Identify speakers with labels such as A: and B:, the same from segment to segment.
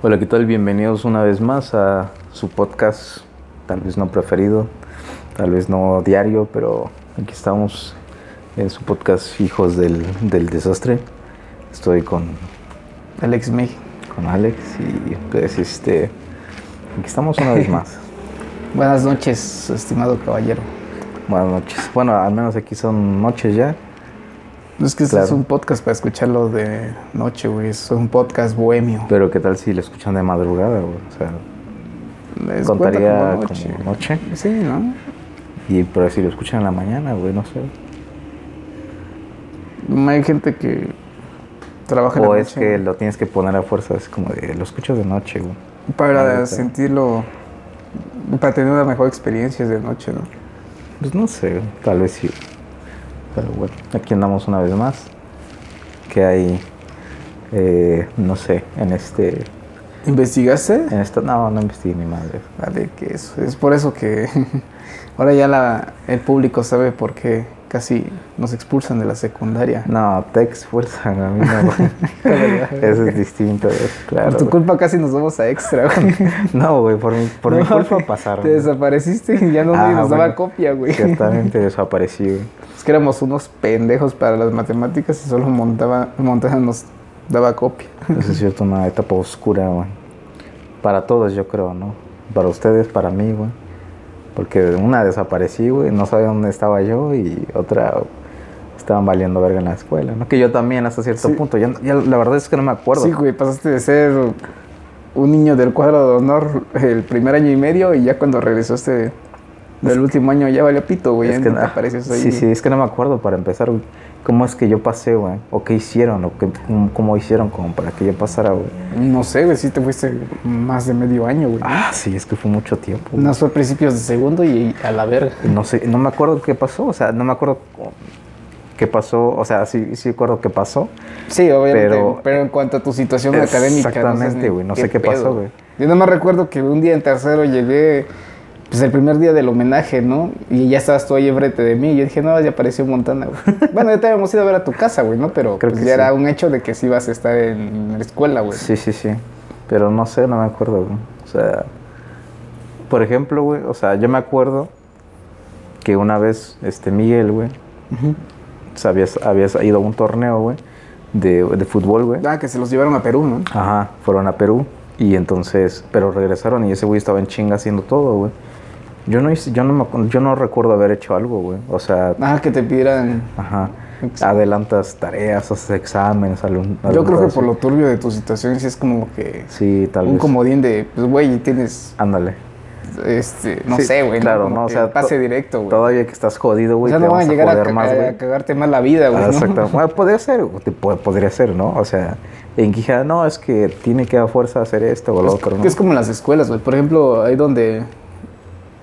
A: Hola, ¿qué tal? Bienvenidos una vez más a su podcast, tal vez no preferido, tal vez no diario, pero aquí estamos en su podcast Hijos del, del Desastre. Estoy con,
B: Alex May.
A: con Alex y pues este, aquí estamos una vez más.
B: Buenas noches, estimado caballero.
A: Buenas noches. Bueno, al menos aquí son noches ya.
B: Es que
A: Claro.
B: es un podcast para escucharlo de noche, güey. Es un podcast bohemio.
A: Pero qué tal si lo escuchan de madrugada, güey? O sea,
B: Les
A: contaría como noche.
B: Sí, ¿no?
A: Y pero si lo escuchan en la mañana, güey, no sé.
B: Hay gente que trabaja en
A: O
B: la
A: es
B: noche,
A: que lo tienes que poner a fuerza, es como de, lo escucho de noche, güey.
B: Para sentirlo... Para tener una mejor experiencia de noche, ¿no?
A: Pues no sé, tal vez sí. Pero bueno, aquí andamos una vez más. Que hay, eh, no sé, en este,
B: ¿Investigaste?
A: en esta, no, no investigué ni madre.
B: Vale, que es, es por eso que ahora ya la, el público sabe por qué casi nos expulsan de la secundaria.
A: No, te expulsan a mí, no, güey. Eso es distinto, güey, claro.
B: por tu
A: güey.
B: culpa casi nos vamos a extra, güey.
A: No, güey, por mi, por mi culpa
B: güey,
A: pasaron.
B: Te desapareciste y ya no
A: Ah,
B: nos daba copia, güey.
A: Ciertamente desaparecí, güey.
B: Es que éramos unos pendejos para las matemáticas y solo montaba, Montana nos daba copia.
A: Eso es cierto, una etapa oscura, güey. Para todos, yo creo, ¿no? Para ustedes, para mí, güey. Porque una desaparecí, güey, no sabía dónde estaba yo y otra estaban valiendo verga en la escuela, ¿no? Que yo también hasta cierto
B: Sí.
A: punto. Ya, ya la verdad es que no me acuerdo.
B: Sí, güey, pasaste de ser un niño del cuadro de honor el primer año y medio y ya cuando regresaste del último año ya valió pito, güey.
A: es
B: ya
A: que
B: no ahí.
A: sí, sí, es que no me acuerdo para empezar, güey. ¿Cómo es que yo pasé, güey? ¿O qué hicieron? ¿O qué, cómo, cómo hicieron como para que yo pasara, güey?
B: No sé, güey, sí te fuiste más de medio año, güey. ¿no?
A: Ah, sí, es que fue mucho tiempo. güey.
B: No fue a principios de segundo y a la verga.
A: No sé, no me acuerdo qué pasó, o sea, no me acuerdo qué pasó, o sea, sí, sí recuerdo qué pasó.
B: Sí, obviamente.
A: Pero-
B: Pero, en cuanto a tu situación académica.
A: Exactamente, güey, no sé qué pasó,
B: pedo.
A: güey.
B: Yo nada más recuerdo que un día en tercero llegué, pues el primer día del homenaje, ¿no? Y ya estabas tú ahí enfrente de mí. Y yo dije, no, ya apareció Montana, güey. bueno, ya te habíamos ido a ver a tu casa, güey, ¿no? Pero
A: Creo
B: pues,
A: que
B: ya
A: sí.
B: era un hecho de que sí ibas a estar en la escuela, güey.
A: Sí, sí, sí. Pero no sé, no me acuerdo, güey. O sea, por ejemplo, güey, o sea, yo me acuerdo que una vez, este, Miguel, güey, o sea, habías, habías ido a un torneo, güey, de, de fútbol, güey.
B: Ah, que se los llevaron a Perú, ¿no?
A: Ajá, fueron a Perú y entonces, pero regresaron y ese güey estaba en chinga haciendo todo, güey. Yo no hice, yo no me, yo no recuerdo haber hecho algo, güey. O sea,
B: Ah, que te pidieran...
A: ajá, adelantas tareas, haces exámenes, algún,
B: Yo creo que por lo turbio de tu situación sí es como que...
A: Sí, tal
B: un
A: vez.
B: comodín de, pues, güey, tienes...
A: Ándale.
B: Este, no
A: Sí,
B: sé, güey.
A: claro, no, o sea,
B: pase
A: to-
B: directo, güey.
A: Todavía que estás jodido,
B: O
A: güey,
B: sea,
A: te
B: no van a llegar a, ca-
A: más,
B: a cagarte más la vida, güey.
A: Ah,
B: ¿no?
A: Exacto. Bueno, podría ser, podría ser, ¿no? O sea, en que dijera, no, es que tiene que a fuerza hacer esto o lo
B: Es,
A: otro, ¿no?
B: que es como en las escuelas, güey. Por ejemplo, ahí donde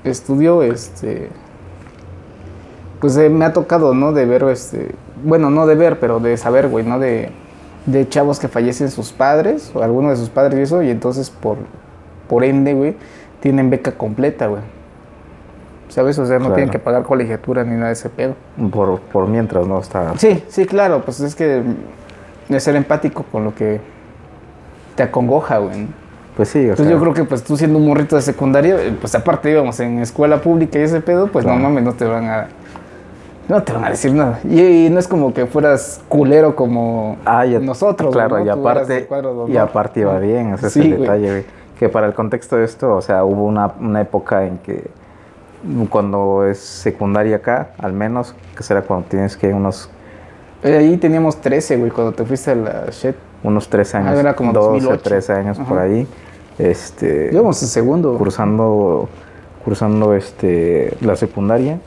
B: estudio, este. Pues eh, me ha tocado, ¿no? De ver, este. Bueno, no de ver, pero de saber, güey, ¿no? De, de chavos que fallecen sus padres, o alguno de sus padres y eso, y entonces por, por ende, güey, tienen beca completa, güey. ¿Sabes? O sea, no
A: Claro.
B: tienen que pagar colegiatura ni nada de ese pedo.
A: Por, por mientras, ¿no? Está...
B: Sí, sí, claro, pues es que mm, es ser empático con lo que te acongoja, güey.
A: Pues sí, o
B: Entonces
A: sea...
B: yo creo que pues tú siendo un morrito de secundaria, eh, pues aparte íbamos en escuela pública y ese pedo, pues
A: Claro.
B: no mames, no te van a... No te van a decir nada. Y, y no es como que fueras culero como
A: Ah, ya-
B: nosotros.
A: Claro,
B: ¿no?
A: y aparte, y aparte iba bien, ese
B: Sí,
A: es el detalle, güey. Que para el contexto de esto, o sea, hubo una, una época en que cuando es secundaria acá, al menos, que será cuando tienes que unos,
B: Eh, ahí teníamos 13, güey, cuando te fuiste a la shit.
A: unos 13 años,
B: Ah, era como
A: 12,
B: 2008.
A: 13 años por ahí, este,
B: Íbamos en segundo.
A: cursando, cursando este, la secundaria.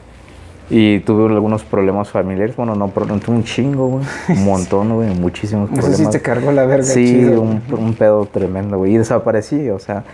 A: Y tuve algunos problemas familiares. Bueno, no, pero tuve un chingo, güey. Un montón, güey. Muchísimos
B: No sé
A: problemas.
B: si te cargó la verga.
A: Sí,
B: chido,
A: un, pedo tremendo, güey. Y desaparecí, o sea,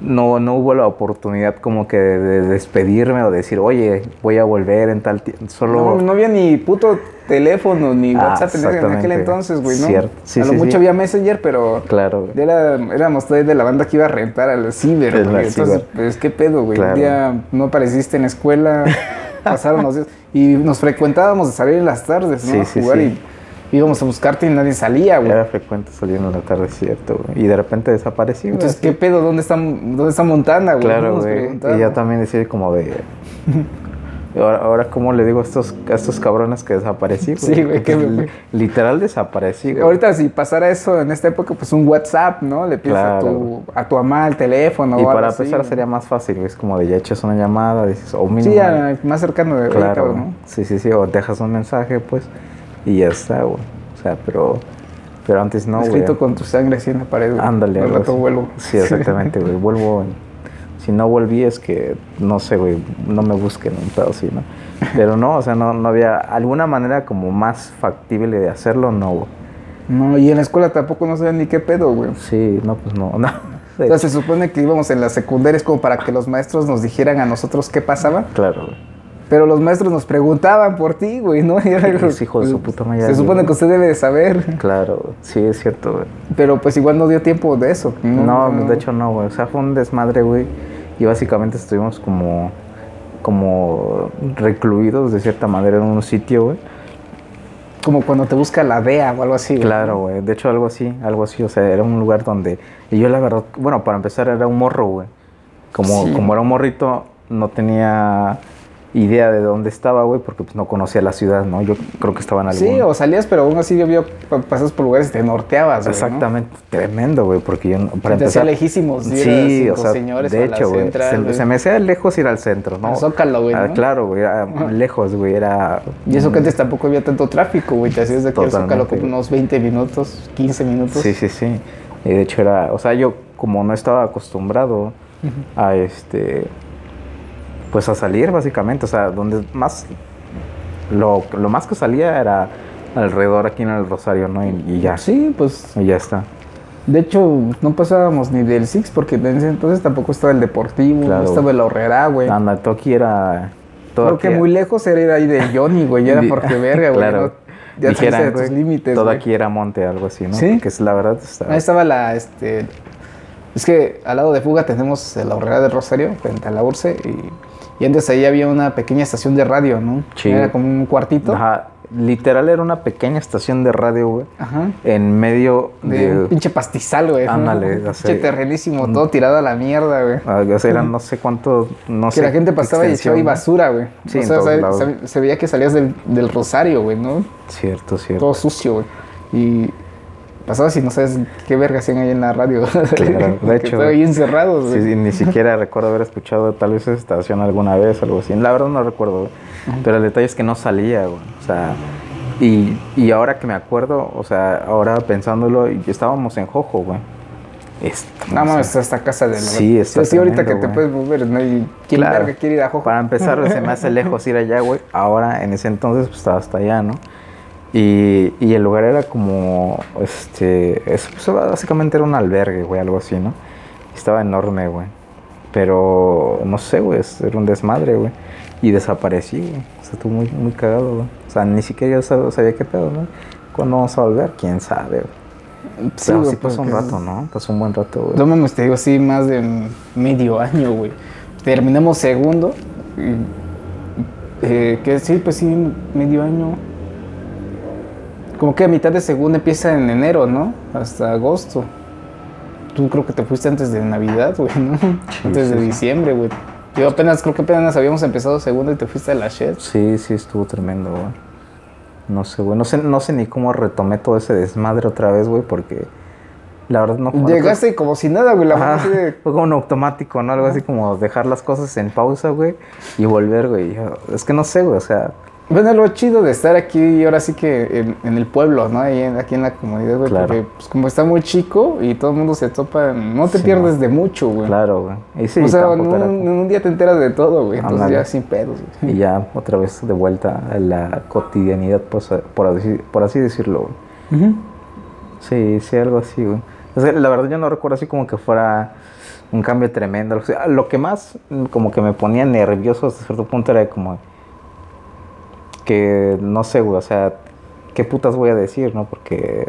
A: no, no hubo la oportunidad como que de, de despedirme o decir, oye, voy a volver en tal tiempo. Solo...
B: No, no había ni puto teléfono ni
A: Ah,
B: WhatsApp en aquel entonces, güey, ¿no?
A: Cierto. Sí,
B: a lo
A: sí,
B: mucho
A: sí.
B: había Messenger, pero
A: Claro, güey.
B: Era, éramos todavía de la banda que iba a rentar al ciber, güey. Entonces,
A: ciber.
B: pues, ¿qué pedo, güey?
A: Claro.
B: Un día no apareciste en la escuela, pasaron los días. Y nos frecuentábamos de salir en las tardes, ¿no?
A: Sí,
B: a jugar y íbamos a buscarte y nadie salía, güey.
A: Era frecuente salir en la tarde, cierto, güey. Y de repente desaparecí, güey.
B: Entonces,
A: así.
B: ¿qué pedo? ¿Dónde está, dónde está Montana, güey?
A: Claro, güey. Y yo también decía como de... Ahora, ahora ¿cómo le digo a estos, a estos cabrones que desaparecí, güey?
B: Sí, güey, que-
A: li- Literal desaparecí, güey.
B: Ahorita si pasara eso en esta época, pues un WhatsApp, ¿no? Le pides a, tu, a tu mamá el teléfono
A: Y
B: o
A: para empezar
B: güey.
A: sería más fácil, güey. Es como de ya echas una llamada, dices, o mínimo...
B: Sí, más cercano de ahorita,
A: Claro,
B: ¿no?
A: sí, sí, sí, o dejas un mensaje, pues, y ya está, güey. O sea, pero, pero antes no, güey.
B: Escrito con tu sangre así en la pared, güey.
A: Ándale,
B: Al rato vuelvo.
A: Sí, exactamente, güey. Vuelvo. en- Si no volví es que, no sé, güey, no me busquen un pedo así, ¿no? Pero no, o sea, no, no había alguna manera como más factible de hacerlo, no, güey.
B: No, y en la escuela tampoco no sabían ni qué pedo, güey.
A: Sí, no, pues no, no.
B: Entonces se supone que íbamos en las secundarias como para que los maestros nos dijeran a nosotros qué pasaba.
A: Claro, güey.
B: Pero los maestros nos preguntaban por ti, güey, ¿no? Y era
A: Los hijos de su puta madre.
B: Se supone que usted debe de saber.
A: Claro, sí, es cierto, güey.
B: Pero pues igual no dio tiempo de eso.
A: No, de hecho no, güey. O sea, fue un desmadre, güey. Y básicamente estuvimos como, como recluidos de cierta manera en un sitio, güey.
B: Como cuando te busca la DEA o algo así. güey.
A: Claro, güey. De hecho, algo así, algo así. O sea, era un lugar donde... Y yo la verdad, bueno, para empezar era un morro, güey. Como,
B: Sí.
A: como era un morrito, no tenía idea de dónde estaba, güey, porque pues no conocía la ciudad, ¿no? Yo creo que estaba en algún...
B: Sí, o salías, pero aún así yo vio pasas por lugares y te norteabas, güey. ¿no?
A: Exactamente, tremendo, güey, porque yo, para
B: Se te
A: empezar...
B: lejísimos.
A: Sí,
B: cinco
A: o sea,
B: señores
A: de hecho, güey, se, me hacía lejos ir al centro, ¿no?
B: Al Zócalo, güey,
A: Ah,
B: ¿no?
A: claro, güey, era lejos, güey, era...
B: Y eso que antes tampoco había tanto tráfico, güey. Te hacías de aquí al Zócalo como unos 20 minutos, 15 minutos.
A: Sí, sí, sí. Y de hecho era, o sea, yo como no estaba acostumbrado a este, pues a salir básicamente, o sea, donde más, lo, lo más que salía era alrededor aquí en el Rosario, ¿no? Y, y ya,
B: Sí, pues
A: y ya está.
B: de hecho no pasábamos ni del Six porque en ese entonces tampoco estaba el Deportivo,
A: Claro.
B: no estaba el Horrera, güey.
A: Anda, aquí era... Todo
B: Creo que muy lejos era ir ahí de Johnny, güey. Era porque verga, güey.
A: Claro.
B: ¿no? Ya tus
A: güey,
B: límites,
A: Todo
B: güey.
A: aquí era monte, algo así, ¿no?
B: Sí.
A: Que es la verdad. Está...
B: Ahí estaba la, este... Es que al lado de Fuga tenemos la Horrera del Rosario, frente a la Urce, y, y antes ahí había una pequeña estación de radio, ¿no?
A: Sí.
B: Era como un cuartito.
A: Ajá, literal era una pequeña estación de radio, güey.
B: Ajá.
A: En medio
B: De
A: de...
B: un pinche pastizal, güey. ¿no?
A: Ándale, sé.
B: Pinche terrenísimo, todo tirado a la mierda, güey.
A: Ah, o sea, eran no sé cuánto, no
B: Que
A: sé.
B: la gente pasaba y echaba
A: ¿no?
B: basura, güey.
A: Sí,
B: o sea,
A: todos
B: se,
A: lados.
B: se- se veía que salías del, del Rosario, güey, ¿no?
A: Cierto, cierto.
B: Todo sucio, güey. Y pasabas y no sabes qué verga hacían ahí en la radio.
A: Claro, de hecho.
B: Estaban ahí encerrados,
A: Sí, ni siquiera recuerdo haber escuchado tal vez esa estación alguna vez, algo así. La verdad no recuerdo, güey. Pero el detalle es que no salía, güey. O sea, y, y ahora que me acuerdo, o sea, ahora pensándolo, estábamos en Jojo, güey. Es-
B: No
A: o sea,
B: mames, esta casa de la
A: Sí, está
B: Sí, ahorita que
A: tremendo,
B: te puedes mover, ¿no? Y quién
A: Claro.
B: verga quiere ir a Jojo.
A: Para empezar, se me hace lejos ir allá, güey. Ahora, en ese entonces, pues estaba hasta allá, ¿no? Y, y el lugar era como, este, es, pues, básicamente era un albergue, güey, algo así, ¿no? Estaba enorme, güey. Pero, no sé, güey, era un desmadre, güey. Y desaparecí, güey. O sea, estuvo muy, muy cagado, güey. O sea, ni siquiera yo sab- sabía qué pedo, ¿no? ¿Cuándo vamos a volver? ¿Quién sabe, güey?
B: Sí,
A: Pero sí pasó un rato, ¿no? Pasó un buen rato, güey.
B: No mames, te digo, sí, más de medio año, güey. Terminamos segundo. y, eh, que sí, pues sí, medio año. Como que a mitad de segundo empieza en enero, ¿no? Hasta agosto. Tú creo que te fuiste antes de Navidad, güey, ¿no? antes de
A: sí,
B: diciembre, güey. Yo apenas, creo que apenas habíamos empezado segundo y te fuiste a la shed.
A: Sí, sí, estuvo tremendo, güey. No sé, güey. No sé, no sé ni cómo retomé todo ese desmadre otra vez, güey, porque la verdad no.
B: Llegaste como si nada, güey. La así de-
A: fue como un automático, ¿no? Algo así como dejar las cosas en pausa, güey, y volver, güey. Es que no sé, güey, o sea,
B: Bueno, lo chido de estar aquí ahora sí que en, en el pueblo, ¿no? Ahí en- aquí en la comunidad, güey.
A: Claro.
B: Porque pues, como está muy chico y todo el mundo se topa, no te
A: Sí,
B: pierdes
A: no.
B: de mucho, güey.
A: claro, güey. Y sí,
B: o sea, en un, en día te enteras de todo, güey. Entonces ya sin pedos, güey.
A: Y ya otra vez de vuelta a la cotidianidad, pues, por así, por así decirlo, güey. Sí, sí, algo así, güey. O sea, la verdad yo no recuerdo así como que fuera un cambio tremendo. O sea, lo que más como que me ponía nervioso hasta cierto punto era como que no sé, güey, o sea, qué putas voy a decir, ¿no? Porque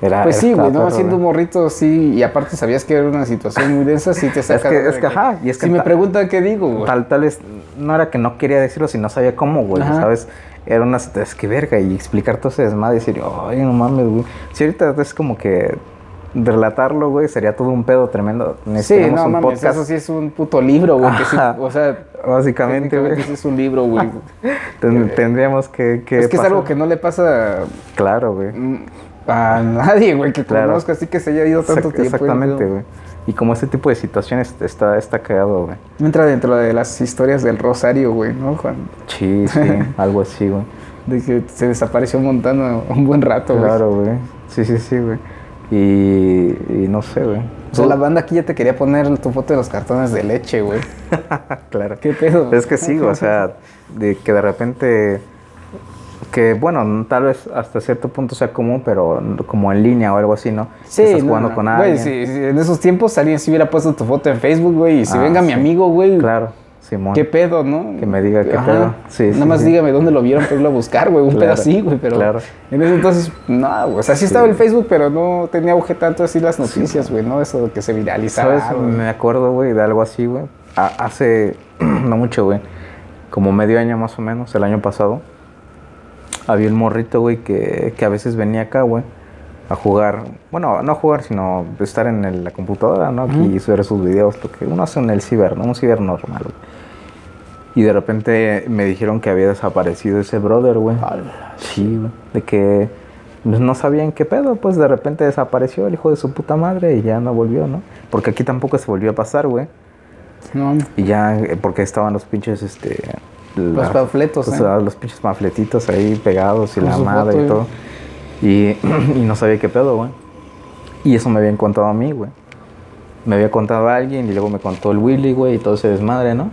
A: era
B: Pues sí, güey, ¿no? Siendo un morrito, sí, y aparte sabías que era una situación muy densa, sí te saca.
A: que-
B: de-
A: es que, ajá, y es que
B: si me
A: ta-
B: preguntan qué digo, güey.
A: Tal, tal vez no era que no quería decirlo, sino no sabía cómo, güey,
B: Ajá.
A: ¿sabes? era una, es que verga, y explicar todo ese desmadre y decir, ay, no mames, güey. Si ahorita es como que relatarlo, güey, sería todo un pedo tremendo.
B: Sí, no
A: un
B: mames,
A: podcast.
B: eso sí es un puto libro, güey. sí, o sea,
A: Básicamente, güey.
B: sí es un libro, güey.
A: Ten- tendríamos que, que
B: es que es algo que no le pasa
A: Claro, güey.
B: mm, a nadie, güey, que
A: Claro.
B: conozca así que se haya ido tanto
A: Exact-
B: tiempo.
A: Exactamente,
B: güey.
A: Y como ese tipo de situaciones está, está cagado, güey.
B: Entra dentro de las historias del Rosario, güey, ¿no, Juan?
A: Sí, sí, algo así, güey.
B: De que se desapareció Montana un buen rato, güey.
A: Claro, güey. Sí, sí, sí, güey. Y, y no sé, güey.
B: O sea, la banda aquí ya te quería poner tu foto de los cartones de leche, güey.
A: claro.
B: ¿Qué pedo?
A: Es que sí, o sea, de que de repente, que bueno, tal vez hasta cierto punto sea común, pero como en línea o algo así, ¿no?
B: Sí,
A: estás
B: no,
A: jugando
B: no.
A: con
B: Güey,
A: alguien.
B: si, si en esos tiempos alguien si hubiera puesto tu foto en Facebook, güey, y si
A: Ah,
B: venga mi amigo, güey,
A: Claro, Simón.
B: ¿qué pedo, no?
A: Que me diga qué
B: Ajá.
A: pedo. Sí,
B: Nada
A: sí,
B: más
A: sí.
B: dígame dónde lo vieron para irlo a buscar, güey, un
A: Claro,
B: pedo así, güey, pero
A: claro.
B: en ese entonces, no, güey, o sea, sí, estaba el Facebook, pero no tenía auge tanto así las noticias, güey, ¿no? Eso que se viralizaba.
A: ¿Sabes? Me acuerdo, güey, de algo así, güey. Hace no mucho, güey. Como medio año más o menos, el año pasado. Había un morrito, güey, que, que a veces venía acá, güey, a jugar. Bueno, no a jugar, sino estar en el- la computadora, ¿no? Aquí y subir sus videos, lo que uno hace en el ciber, ¿no? Un ciber normal, güey. Y de repente me dijeron que había desaparecido ese brother, güey. Sí, güey. De que pues, no sabían qué pedo, pues de repente desapareció el hijo de su puta madre y ya no volvió, ¿no? Porque aquí tampoco se volvió a pasar, güey.
B: No,
A: Y ya, eh, porque estaban los pinches, este...
B: los
A: la-
B: panfletos,
A: pues,
B: ¿eh?
A: los pinches panfletitos ahí pegados y
B: Con
A: la madre
B: foto,
A: y todo. Y, y no sabía qué pedo, güey. Y eso me habían contado a mí, güey. Me había contado a alguien y luego me contó el Willy, güey, y todo ese desmadre, ¿no?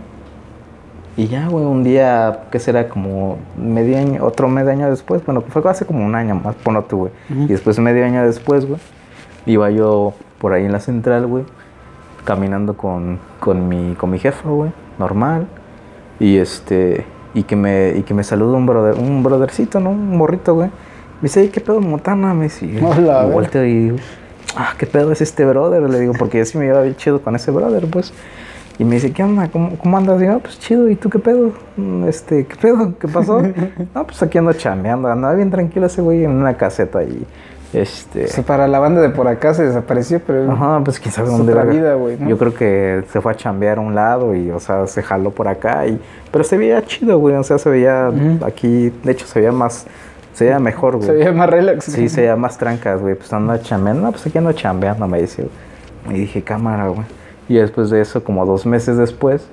A: Y ya, güey, un día, ¿qué será? Como medio año, otro medio año después, bueno, fue hace como un año más, ponlo tú, güey. Y después medio año después, güey, iba yo por ahí en la central, güey, caminando con, con, mi, con mi jefa, güey, normal. Y este, y que me, y que me saluda un brother, un brothercito, ¿no? Un morrito, güey. Me dice, "Ey, ¿qué pedo, Montana? Me dice,
B: Hola,
A: volteo y digo, ah, ¿qué pedo es este brother? Le digo, porque yo sí me llevaba bien chido con ese brother, pues. Y me dice, ¿qué onda? ¿Cómo, cómo andas? Y yo, "Ah, pues chido, ¿y tú qué pedo? Este, ¿qué pedo? ¿Qué pasó? no, pues aquí ando chambeando, andaba bien tranquilo ese güey en una caseta y, este...
B: O sea, para la banda de por acá se desapareció, pero
A: Ajá, pues quién sabe dónde
B: otra vida, güey, ¿no?
A: Yo creo que se fue a chambear a un lado y, o sea, se jaló por acá y... Pero se veía chido, güey, o sea, se veía aquí... De hecho, se veía más... Se veía mejor, güey.
B: se veía más relax.
A: Sí, se veía más trancas, güey. Pues ando chambeando. No, pues aquí ando chambeando, me dice. güey. Y dije, cámara, güey. Y después de eso, como dos meses después,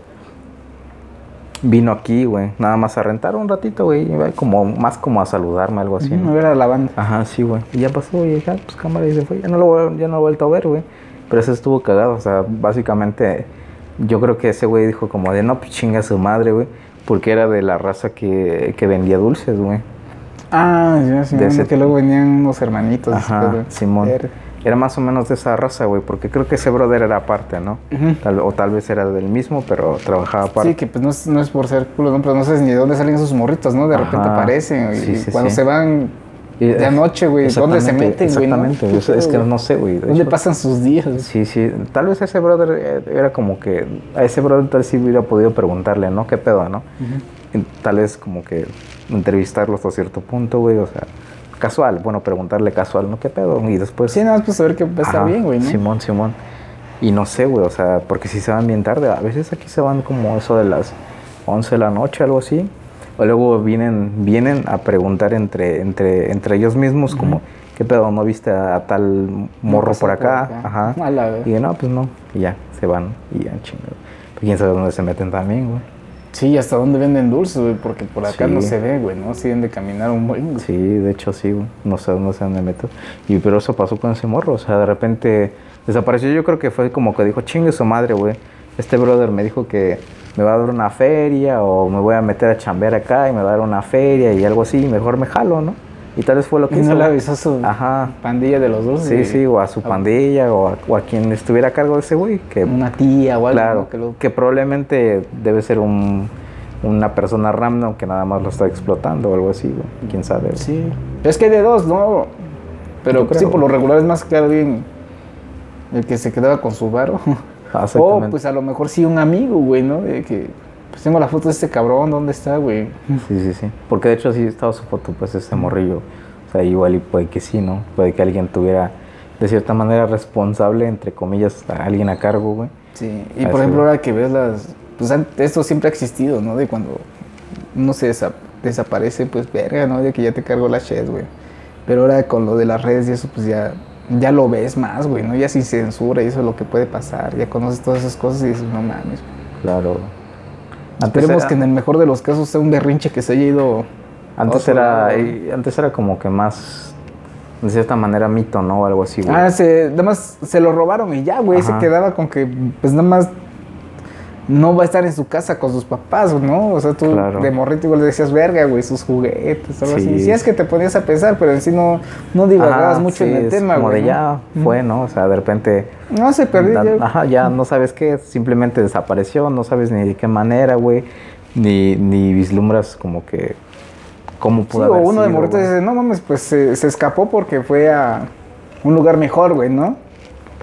A: vino aquí, güey. Nada más a rentar un ratito, güey. Como, más como a saludarme, algo así, ¿no?
B: a ver a la banda.
A: Ajá, sí, güey. Y ya pasó, y ya, pues cámara, y se fue. Ya no lo, ya no lo he vuelto a ver, güey. Pero eso estuvo cagado, o sea, básicamente, yo creo que ese güey dijo como de, no, pues chinga su madre, güey. Porque era de la raza que, que vendía dulces, güey.
B: Ah, ya, sí,
A: De ese-
B: que luego venían unos hermanitos.
A: Ajá,
B: después, güey.
A: Simón.
B: Ver.
A: Era más o menos de esa raza, güey, porque creo que ese brother era aparte, ¿no?
B: Ujú.
A: Tal- o tal vez era del mismo, pero trabajaba aparte.
B: Sí, que pues no es, no es por ser culo, ¿no? pero no sabes ni de dónde salen esos morritos, ¿no? De repente aparecen y
A: Sí,
B: cuando
A: sí.
B: se van de anoche, güey, ¿dónde se meten, güey?
A: Exactamente, güey,
B: ¿Qué
A: es que no sé, güey. de
B: ¿Dónde
A: hecho,
B: pasan sus días?
A: Sí, sí, tal vez ese brother eh, era como que, a ese brother tal vez sí hubiera podido preguntarle, ¿no? ¿Qué pedo, no? Tal vez como que entrevistarlo hasta cierto punto, güey, o sea, casual, bueno, preguntarle casual, ¿no? ¿Qué pedo? Y después...
B: Sí, nada más pues saber que
A: Ajá,
B: bien, güey, ¿no?
A: Simón, Simón. Y no sé, güey, o sea, porque si se van bien tarde, a veces aquí se van como eso de las 11 de la noche, algo así. O luego vienen, vienen a preguntar entre, entre, entre ellos mismos, como, ¿qué pedo? ¿No viste a, a tal morro por
B: por
A: acá?
B: acá.
A: Ajá.
B: A la vez.
A: Y de, no, pues no. Y ya, se van y ya, chingado. Pero quién sabe dónde se meten también, güey.
B: Sí, hasta dónde venden dulces, güey, porque por acá
A: Sí.
B: no se ve, güey, ¿no? Siguen de caminar un buen. güey.
A: Sí, de hecho sí, güey. No sé, no sé dónde meto. Y pero eso pasó con ese morro. O sea, de repente desapareció. Yo creo que fue como que dijo, chingue su madre, güey. Este brother me dijo que me va a dar una feria o me voy a meter a chambear acá y me va a dar una feria y algo así. Mejor me jalo, ¿no? Y tal vez fue lo que
B: Y
A: hizo.
B: no le avisó a su
A: Ajá.
B: pandilla de los dulces.
A: Sí,
B: y
A: sí, o a su pandilla o a, o a quien estuviera a cargo de ese güey. Que,
B: Una tía o algo.
A: claro,
B: que lo-
A: que probablemente debe ser un, una persona random que nada más lo está explotando o algo así, güey. Quién sabe. güey.
B: Sí. Es que hay de dos, ¿no? Pero
A: creo,
B: sí, por lo regular es más que alguien el que se quedaba con su varo. o
A: Exactamente.
B: pues a lo mejor sí un amigo, güey, ¿no? De que pues tengo la foto de este cabrón, ¿dónde está, güey?
A: Sí, sí, sí. Porque de hecho sí estaba su foto, pues, este morrillo. O sea, igual y puede que sí, ¿no? Puede que alguien tuviera, de cierta manera, responsable, entre comillas, a alguien a cargo, güey.
B: Sí, y por
A: sí,
B: ejemplo, ahora que ves las. Pues esto siempre ha existido, ¿no? De cuando uno se desa- desaparece, pues verga, ¿no? De que ya te cargó la shit, güey. Pero ahora con lo de las redes y eso, pues ya, ya lo ves más, güey, ¿no? Ya sin censura y eso es lo que puede pasar. Ya conoces todas esas cosas y dices, no mames.
A: Claro.
B: Esperemos que en el mejor de los casos sea un berrinche que se haya ido.
A: Antes era,
B: lado.
A: antes era como que más, de cierta manera, mito, ¿no? O algo así, güey.
B: Ah, se, nada más se lo robaron y ya, güey. Se quedaba con que, pues nada más no va a estar en su casa con sus papás, ¿no? O sea, tú
A: Claro.
B: de morrito igual le decías, verga, güey, sus juguetes, algo
A: Sí.
B: así. Si es que te ponías a pensar, pero en sí no, no divagabas
A: Ajá,
B: mucho en
A: sí,
B: el
A: es
B: tema,
A: Como
B: güey.
A: de
B: ¿no?
A: ya fue, ¿no? O sea, de repente.
B: No, se perdió ya.
A: Ajá, ya no sabes qué, simplemente desapareció, no sabes ni de qué manera, güey. Ni, ni vislumbras como que. ¿Cómo
B: Sí,
A: pudo
B: o
A: haber
B: uno de morrito
A: güey.
B: dice, no mames, pues se, se escapó porque fue a un lugar mejor, güey, ¿no?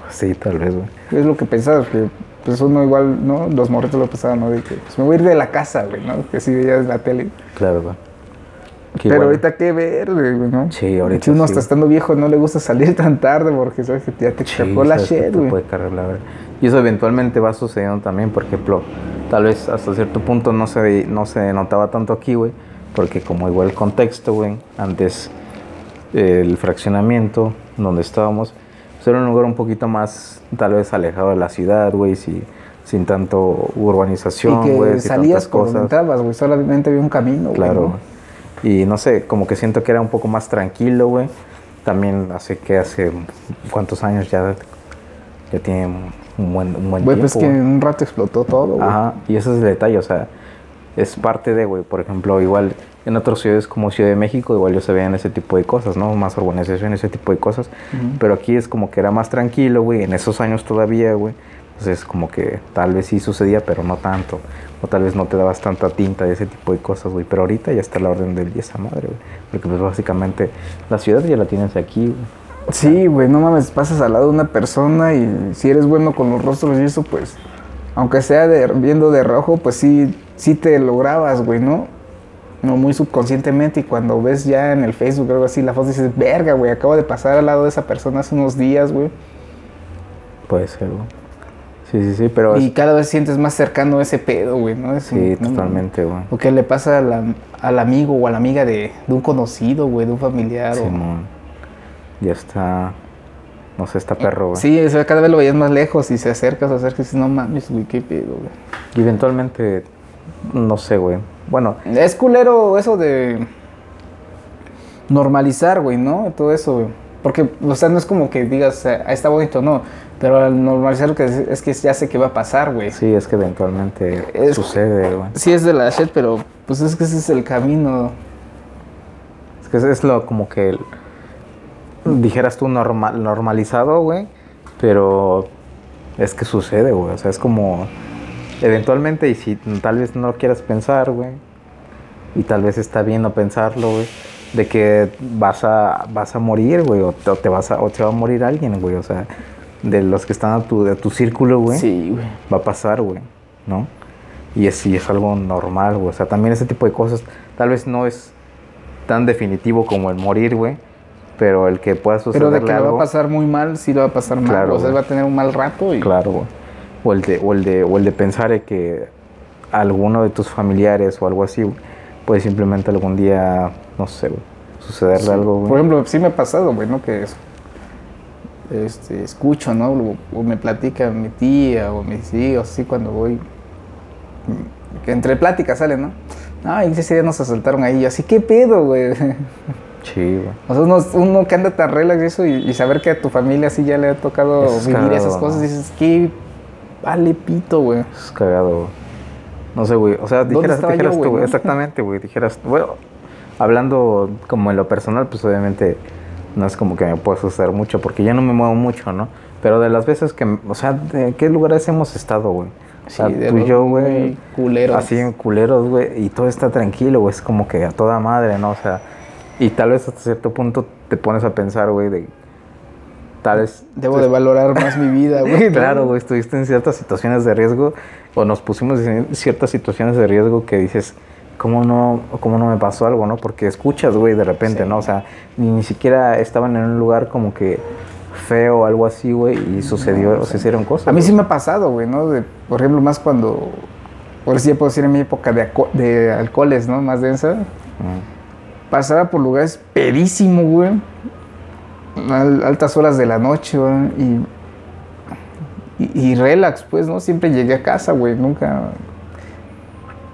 A: Pues sí, tal vez, güey.
B: Es lo que pensabas, que pues uno igual, ¿no? Los morritos lo pensaban, ¿no? De que pues me voy a ir de la casa, güey, ¿no? Que sí veías la tele.
A: Claro, güey.
B: Pero ahorita qué ver, güey, ¿no?
A: Sí, ahorita
B: Si uno
A: sí.
B: está estando viejo, no le gusta salir tan tarde porque sabes que ya te
A: Sí,
B: la shit, güey.
A: puede cargar la. Y eso eventualmente va sucediendo también, por ejemplo, tal vez hasta cierto punto no se, no se notaba tanto aquí, güey, porque como igual el contexto, güey, antes el fraccionamiento donde estábamos, pues era un lugar un poquito más, tal vez alejado de la ciudad, güey, si- sin tanto urbanización,
B: Y
A: güey, sin
B: salías por
A: cosas.
B: entrabas, güey. Solamente había un camino, güey.
A: Claro.
B: ¿no?
A: Y no sé, como que siento que era un poco más tranquilo, güey. También hace que hace cuántos años ya, ya tiene un buen, un buen
B: Güey,
A: tiempo.
B: pues que en un rato explotó todo, güey.
A: Ajá, y ese es el detalle, o sea, es parte de, güey. Por ejemplo, igual en otras ciudades como Ciudad de México, igual yo se veían ese tipo de cosas, ¿no? Más urbanización, ese tipo de cosas.
B: Ujú.
A: Pero aquí es como que era más tranquilo, güey, en esos años todavía, güey. Entonces, como que tal vez sí sucedía, pero no tanto. O tal vez no te dabas tanta tinta de ese tipo de cosas, güey. Pero ahorita ya está la orden del día esa madre, güey. Porque pues básicamente la ciudad ya la tienes aquí, güey.
B: Sí, güey, no mames, pasas al lado de una persona y si eres bueno con los rostros y eso, pues, aunque sea de, viendo de rojo, pues sí, sí te lo grabas, güey, ¿no? No muy subconscientemente y cuando ves ya en el Facebook o algo así la foto dices, verga, güey, acabo de pasar al lado de esa persona hace unos días, güey.
A: Puede ser, güey. Sí, sí, sí, pero...
B: Y
A: es-
B: cada vez sientes más cercano ese pedo, güey, ¿no? Es
A: sí,
B: un-
A: totalmente, güey.
B: O que le pasa a la- al amigo o a la amiga de, de un conocido, güey, de un familiar. o-
A: Simón. Ya está... No sé, está perro, güey.
B: Sí, o sea, cada vez lo veías más lejos y se acerca, se acerca y dices, no mames, güey, qué pedo, güey.
A: Y eventualmente... No sé, güey. Bueno,
B: Es culero eso de normalizar, güey, ¿no? Todo eso, güey. Porque, o sea, no es como que digas, "Ah, está bonito, no. Pero al normalizar lo que es, es que ya sé que va a pasar, güey.
A: sí, es que eventualmente
B: Es-
A: sucede, güey.
B: Sí es de la shit, pero pues es que ese es el camino.
A: Es que es- lo como que... el- dijeras tú normal, normalizado, güey. Pero es que sucede, güey. O sea, es como... Eventualmente, y si tal vez no lo quieras pensar, güey. Y tal vez está bien no pensarlo, güey. De que vas a, vas a morir, güey. O te, o te vas a, o te va a morir alguien, güey. O sea, de los que están a tu, de tu círculo, güey.
B: Sí, güey.
A: va a pasar, güey, ¿no? Y es, y es algo normal, güey. O sea, también ese tipo de cosas, tal vez no es tan definitivo como el morir, güey, pero el que pueda
B: Pero
A: sucederle
B: de que le
A: algo,
B: va a pasar muy mal, sí lo va a pasar mal.
A: Claro,
B: o sea, va a tener un mal rato y...
A: claro, güey. O el de, o el de, o el de pensar en que alguno de tus familiares o algo así, puede simplemente algún día, no sé, sucederle
B: Sí.
A: algo,
B: Por ejemplo, sí me ha pasado, güey, ¿no? Que es- este, escucho, ¿no? O, o me platica mi tía o mis hijos, así cuando voy. mm, Que entre pláticas sale, ¿no? Ay, ese día nos asaltaron ahí. Yo así, ¿qué pedo, güey?
A: Sí, güey.
B: O sea, uno, uno que anda tan relax y eso y, y saber que a tu familia así ya le ha tocado
A: es
B: vivir esas
A: ¿no?
B: cosas, dices, ¿qué vale pito, güey?
A: Es cagado, güey. No sé, güey. O sea,
B: ¿Dónde
A: dijeras,
B: yo,
A: dijeras tú,
B: güey?
A: Exactamente, güey. Dijeras, bueno, hablando como en lo personal, pues obviamente no es como que me pueda suceder mucho, porque yo no me muevo mucho, ¿no? Pero de las veces que, o sea, ¿de qué lugares hemos estado, güey? O sea,
B: Sí, de
A: tú y yo, güey.
B: culeros.
A: Así en culeros, güey. Y todo está tranquilo, güey. Es como que a toda madre, ¿no? O sea, y tal vez hasta cierto punto te pones a pensar, güey, de tal vez...
B: Debo de valorar más mi vida, güey.
A: Claro, güey, estuviste en ciertas situaciones de riesgo o nos pusimos en ciertas situaciones de riesgo que dices, ¿cómo no, cómo no me pasó algo, no? Porque escuchas, güey, de repente,
B: Sí.
A: ¿no? O sea, ni, ni siquiera estaban en un lugar como que feo o algo así, güey, y sucedió, o se hicieron cosas.
B: A mí sí me ha pasado, güey, ¿no? De, por ejemplo, más cuando. Por si ya puedo decir en mi época de, de alcoholes, ¿no? Más densa.
A: Mm,
B: Pasaba por lugares pedísimo, güey. Al- altas horas de la noche. Y, y, y relax, pues, ¿no? Siempre llegué a casa, güey. Nunca.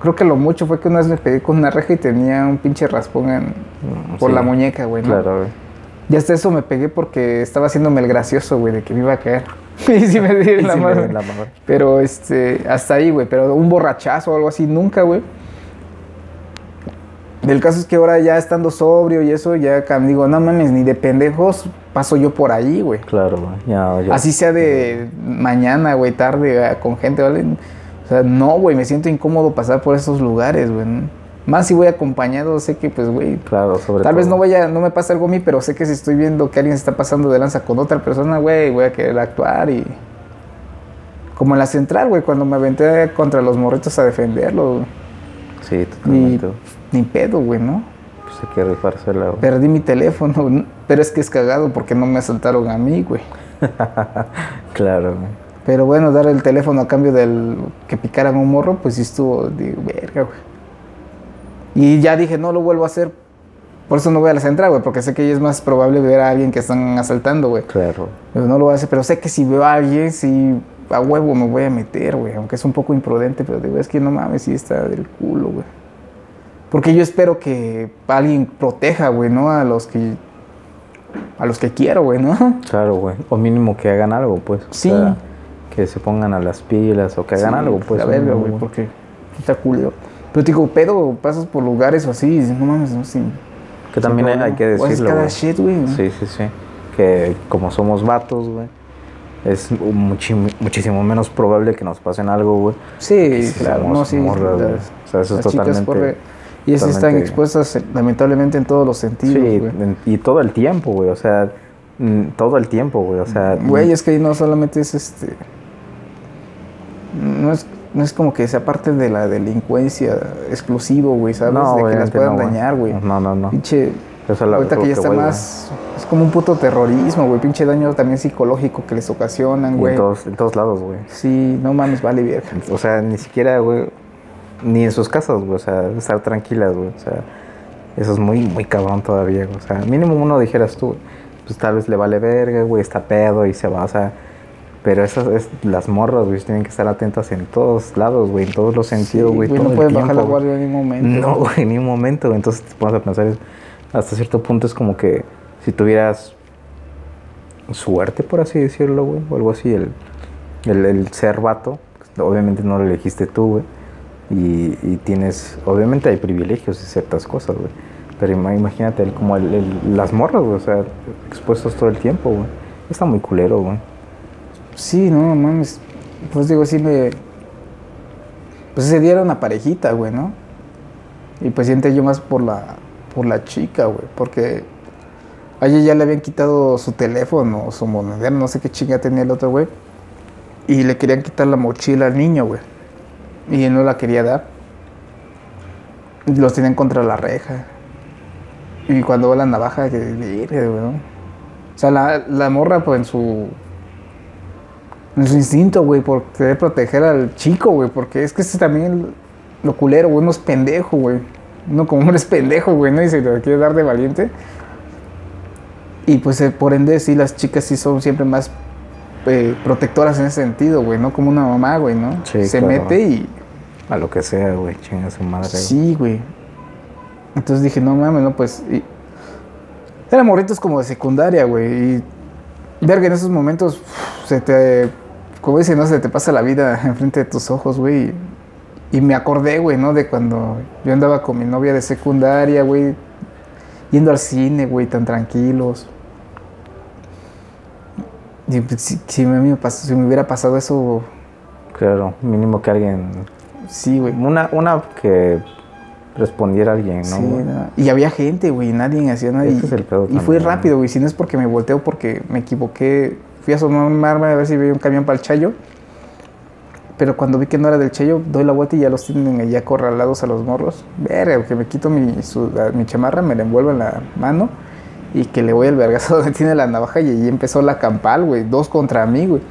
B: Creo que lo mucho fue que una vez me pegué con una reja y tenía un pinche raspón en- por la muñeca, güey, ¿no?
A: Claro, güey.
B: Y hasta eso me pegué porque estaba haciéndome el gracioso, güey, de que me iba a caer. y sí me di en la
A: me- la madre.
B: Pero este, hasta ahí, güey. Pero un borrachazo o algo así, nunca, güey. El caso es que ahora ya estando sobrio y eso, ya digo, no mames, ni de pendejos paso yo por ahí, güey.
A: Claro, güey. Ya, ya.
B: Así sea de mañana, güey, tarde, ah, con gente, ¿vale? O sea, no, güey, me siento incómodo pasar por esos lugares, güey. Más si voy acompañado, sé que, pues, güey,
A: Claro, sobre
B: Tal vez no vaya, no me pase algo a mí, pero sé que si estoy viendo que alguien se está pasando de lanza con otra persona, güey, voy a querer actuar y. Como en la central, güey, cuando me aventé contra los morritos a defenderlo.
A: Sí,
B: Ni,
A: totalmente. güey.
B: ni pedo, güey, ¿no?
A: Pues hay que rifársela, güey.
B: Perdí mi teléfono, ¿no? pero es que es cagado porque no me asaltaron a mí, güey.
A: Claro, güey.
B: Pero bueno, dar el teléfono a cambio del que picaran un morro, pues sí estuvo, digo, verga, güey. Y ya dije, no lo vuelvo a hacer. Por eso no voy a la central, güey, porque sé que ahí es más probable ver a alguien que están asaltando, güey.
A: Claro.
B: Pero no lo voy a hacer, pero sé que si veo a alguien, sí, a huevo me voy a meter, güey. Aunque es un poco imprudente, pero digo, es que no mames, sí está del culo, güey. Porque yo espero que alguien proteja, güey, ¿no? A los que. A los que quiero, güey, ¿no?
A: Claro, güey. O mínimo que hagan algo, pues. O
B: Sí.
A: sea, que se pongan a las pilas o que hagan
B: Sí,
A: algo, pues.
B: La verga, güey, porque está culero. Pero te digo, pedo, pasas por lugares o así, y dices, no mames, no sé.
A: Que también hay, hay que
B: O haces
A: decirlo,
B: cada shit, güey.
A: Sí, sí, sí. Que como somos vatos, güey, es muchísimo menos probable que nos pasen algo, güey.
B: Sí,
A: si
B: claro, no, sí.
A: morras,
B: las-
A: O sea, eso es totalmente-
B: corre- Y esas están expuestas, eh, lamentablemente, en todos los sentidos,
A: Sí, y todo el tiempo, güey. O sea, todo el tiempo, güey. O sea,
B: Güey, es que ahí no solamente es este. No es, no es como que sea parte de la delincuencia exclusivo, güey, ¿sabes? de que las puedan
A: no,
B: dañar, güey.
A: No, no, no.
B: Pinche.
A: Eso es la-
B: ahorita que ya está más. Es como un puto terrorismo, güey. Pinche daño también psicológico que les ocasionan, güey.
A: en todos, en todos lados, güey.
B: Sí, no mames, vale, vieja.
A: O sea, ni siquiera, güey, ni en sus casas, güey. O sea, estar tranquilas, güey. O sea, eso es muy, muy cabrón todavía, güey. O sea, mínimo uno dijeras tú, pues tal vez le vale verga, güey, está pedo y se va, o sea. Pero esas, es, las morras, güey, tienen que estar atentas en todos lados, güey, en todos los sentidos,
B: Sí,
A: güey.
B: no
A: el
B: pueden bajar la guardia en ningún momento.
A: No, güey, ni un momento. güey. Entonces te pones a pensar, es- hasta cierto punto es como que si tuvieras suerte, por así decirlo, güey, o algo así, el, el, ser vato, obviamente no lo elegiste tú, güey, y, y tienes, obviamente hay privilegios y ciertas cosas, güey, pero ima- imagínate el, como el, las morras, güey, o sea, expuestos todo el tiempo, güey, está muy culero, güey.
B: Sí, no mames. Pues digo, sí me. Pues ese día era una parejita, güey, ¿no? Y pues siente yo más por la, por la chica, güey, porque a ella ya le habían quitado su teléfono, su monedero, no sé qué chinga tenía el otro, güey. Y le querían quitar la mochila al niño, güey. Y él no la quería dar. Los tenían contra la reja. Y cuando va la navaja, que güey, ¿no? O sea, la, morra, pues en su en su instinto, güey, por querer proteger al chico, güey, porque es que ese también lo culero, güey, uno es pendejo, güey. Uno como hombre es pendejo, güey, ¿no? Y se lo quiere dar de valiente. Y pues eh, por ende, sí, las chicas sí son siempre más eh, protectoras en ese sentido, güey, ¿no? Como una mamá, güey, ¿no?
A: Sí,
B: se
A: claro.
B: mete y...
A: A lo que sea, güey, chinga su madre.
B: Sí, güey. Entonces dije, no mames, no, pues. Y... Eran morritos como de secundaria, güey. Y. Verga, en esos momentos se te. Como dicen, no se te pasa la vida enfrente de tus ojos, güey. Y me acordé, güey, ¿no? De cuando yo andaba con mi novia de secundaria, güey. Yendo al cine, güey, tan tranquilos. Y pues, si, si me, pasó- si me hubiera pasado eso,
A: Claro, mínimo que alguien
B: sí, güey.
A: Una, una que respondiera alguien, ¿no?
B: Sí, no. Y había gente, güey, nadie hacía nada. Y,
A: es el pedo
B: y fue
A: también,
B: rápido, güey. Si no es porque me volteo, porque me equivoqué. Fui a asomarme a ver si veía un camión para el Chayo. Pero cuando vi que no era del Chayo, doy la vuelta y ya los tienen ya acorralados a los morros. Verga, que me quito mi, chamarra, me la envuelvo en la mano y que le voy al vergazo donde tiene la navaja y ahí empezó la campal, güey. Dos contra mí, güey.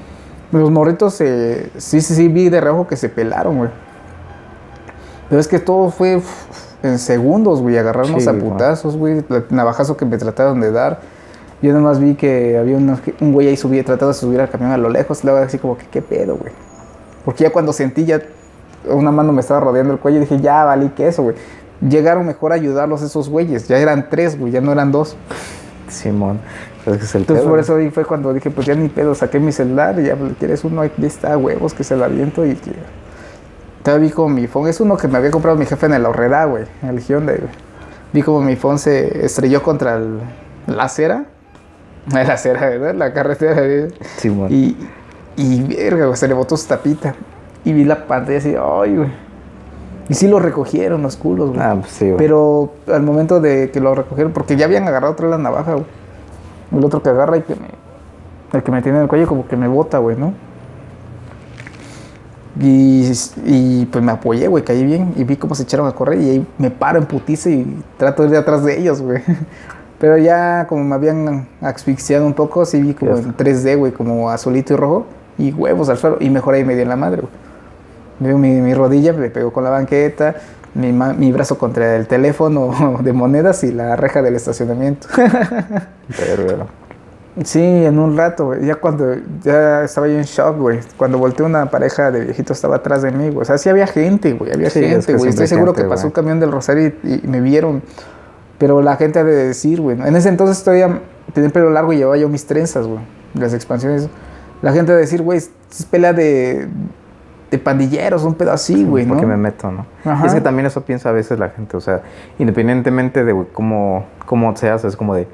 B: Los morritos, eh, sí, sí, sí, vi de reojo que se pelaron, güey. Pero es que todo fue en segundos, güey. Agarrarnos
A: Sí,
B: a
A: güey.
B: putazos, güey. El navajazo que me trataron de dar. Yo nomás vi que había una- un güey ahí subía, tratando de subir al camión a lo lejos. Y luego así como que, ¿qué pedo, güey? Porque ya cuando sentí ya una mano me estaba rodeando el cuello, dije, ya valí que eso, güey. Llegaron mejor a ayudarlos esos güeyes. Ya eran tres, güey, ya no eran dos.
A: Simón. Es que es el
B: Entonces
A: pedo,
B: por eso ahí fue cuando dije, pues ya ni pedo, saqué mi celular y ya, pues, ¿quieres uno? Aquí está, huevos, que se la aviento y que... Todavía vi como mi phone, es uno que me había comprado mi jefe en el Horrera, güey, en el Hyundai, güey. Vi como mi phone se estrelló contra el- la acera, la acera, ¿verdad? La carretera, güey.
A: Simón.
B: Y, y verga, güey, se le botó su tapita. Y vi la pantalla así, ay, güey. Y sí lo recogieron los culos, güey.
A: Ah, pues sí, güey.
B: Pero al momento de que lo recogieron, porque ya habían agarrado otra la navaja, güey. El otro que agarra y que me. El que me tiene en el cuello, como que me bota, güey, ¿no? Y, y pues me apoyé, güey, caí bien. Y vi cómo se echaron a correr. Y ahí me paro en putiza y trato de ir atrás de ellos, güey. Pero ya como me habían asfixiado un poco, sí vi como en 3D, güey, como azulito y rojo. Y huevos al suelo. Y mejor ahí me di en la madre, güey. Mi, mi rodilla, me pegó con la banqueta, mi, mi brazo contra el teléfono de monedas y la reja del estacionamiento.
A: Verga.
B: sí, en un rato, güey. Ya cuando ya estaba yo en shock, güey. Cuando volteé una pareja de viejitos estaba atrás de mí, güey. O sea, sí había gente, güey. Había
A: Sí, es
B: gente,
A: que
B: güey. Estoy seguro
A: gente,
B: que pasó
A: güey.
B: un camión del Rosario y, y me vieron. Pero la gente ha de decir, güey. En ese entonces todavía tenía el pelo largo y llevaba yo mis trenzas, güey. Las expansiones. La gente ha de decir, güey, es pelea de, de pandilleros, un pedo así, güey, ¿no?
A: Porque me meto, ¿no?
B: Ajá.
A: Y es que también eso piensa a veces la gente, o sea, independientemente de güey, cómo, cómo se hace, es como de,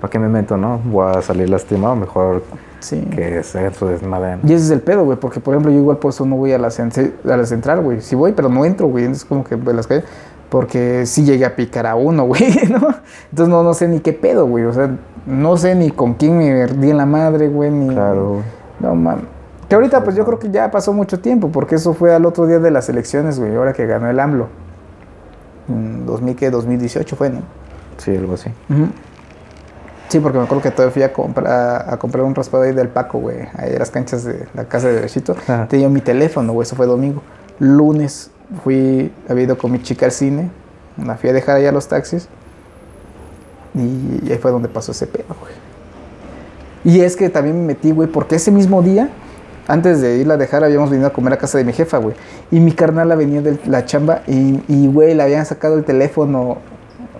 A: ¿para qué me meto, no? Voy a salir lastimado, mejor
B: Sí.
A: que sea su desmadre. ¿no?
B: Y ese es el pedo, güey, porque por ejemplo yo igual por eso no voy a la, a la central, güey. Sí voy, pero no entro, güey. Entonces como que pues, las calles, porque sí llegué a picar a uno, güey, ¿no? Entonces no, no sé ni qué pedo, güey. O sea, no sé ni con quién me di en la madre, güey, ni...
A: Claro, güey.
B: No, mames. Que ahorita pues yo creo que ya pasó mucho tiempo, porque eso fue al otro día de las elecciones, güey, ahora que ganó el AMLO. En 2000, ¿qué? 2018 fue, ¿no?
A: Sí, algo así.
B: Sí, porque me acuerdo que todavía fui a comprar, a comprar un raspado ahí del Paco, güey. Ahí en las canchas de la casa de Derechito.
A: Ajá.
B: Tenía mi teléfono, güey. Eso fue domingo. Lunes fui, había ido con mi chica al cine. La fui a dejar allá los taxis. Y ahí fue donde pasó ese pedo, güey. Y es que también me metí, güey, porque ese mismo día, antes de irla a dejar, habíamos venido a comer a casa de mi jefa, güey. Y mi carnal venía de la chamba y, güey, le habían sacado el teléfono.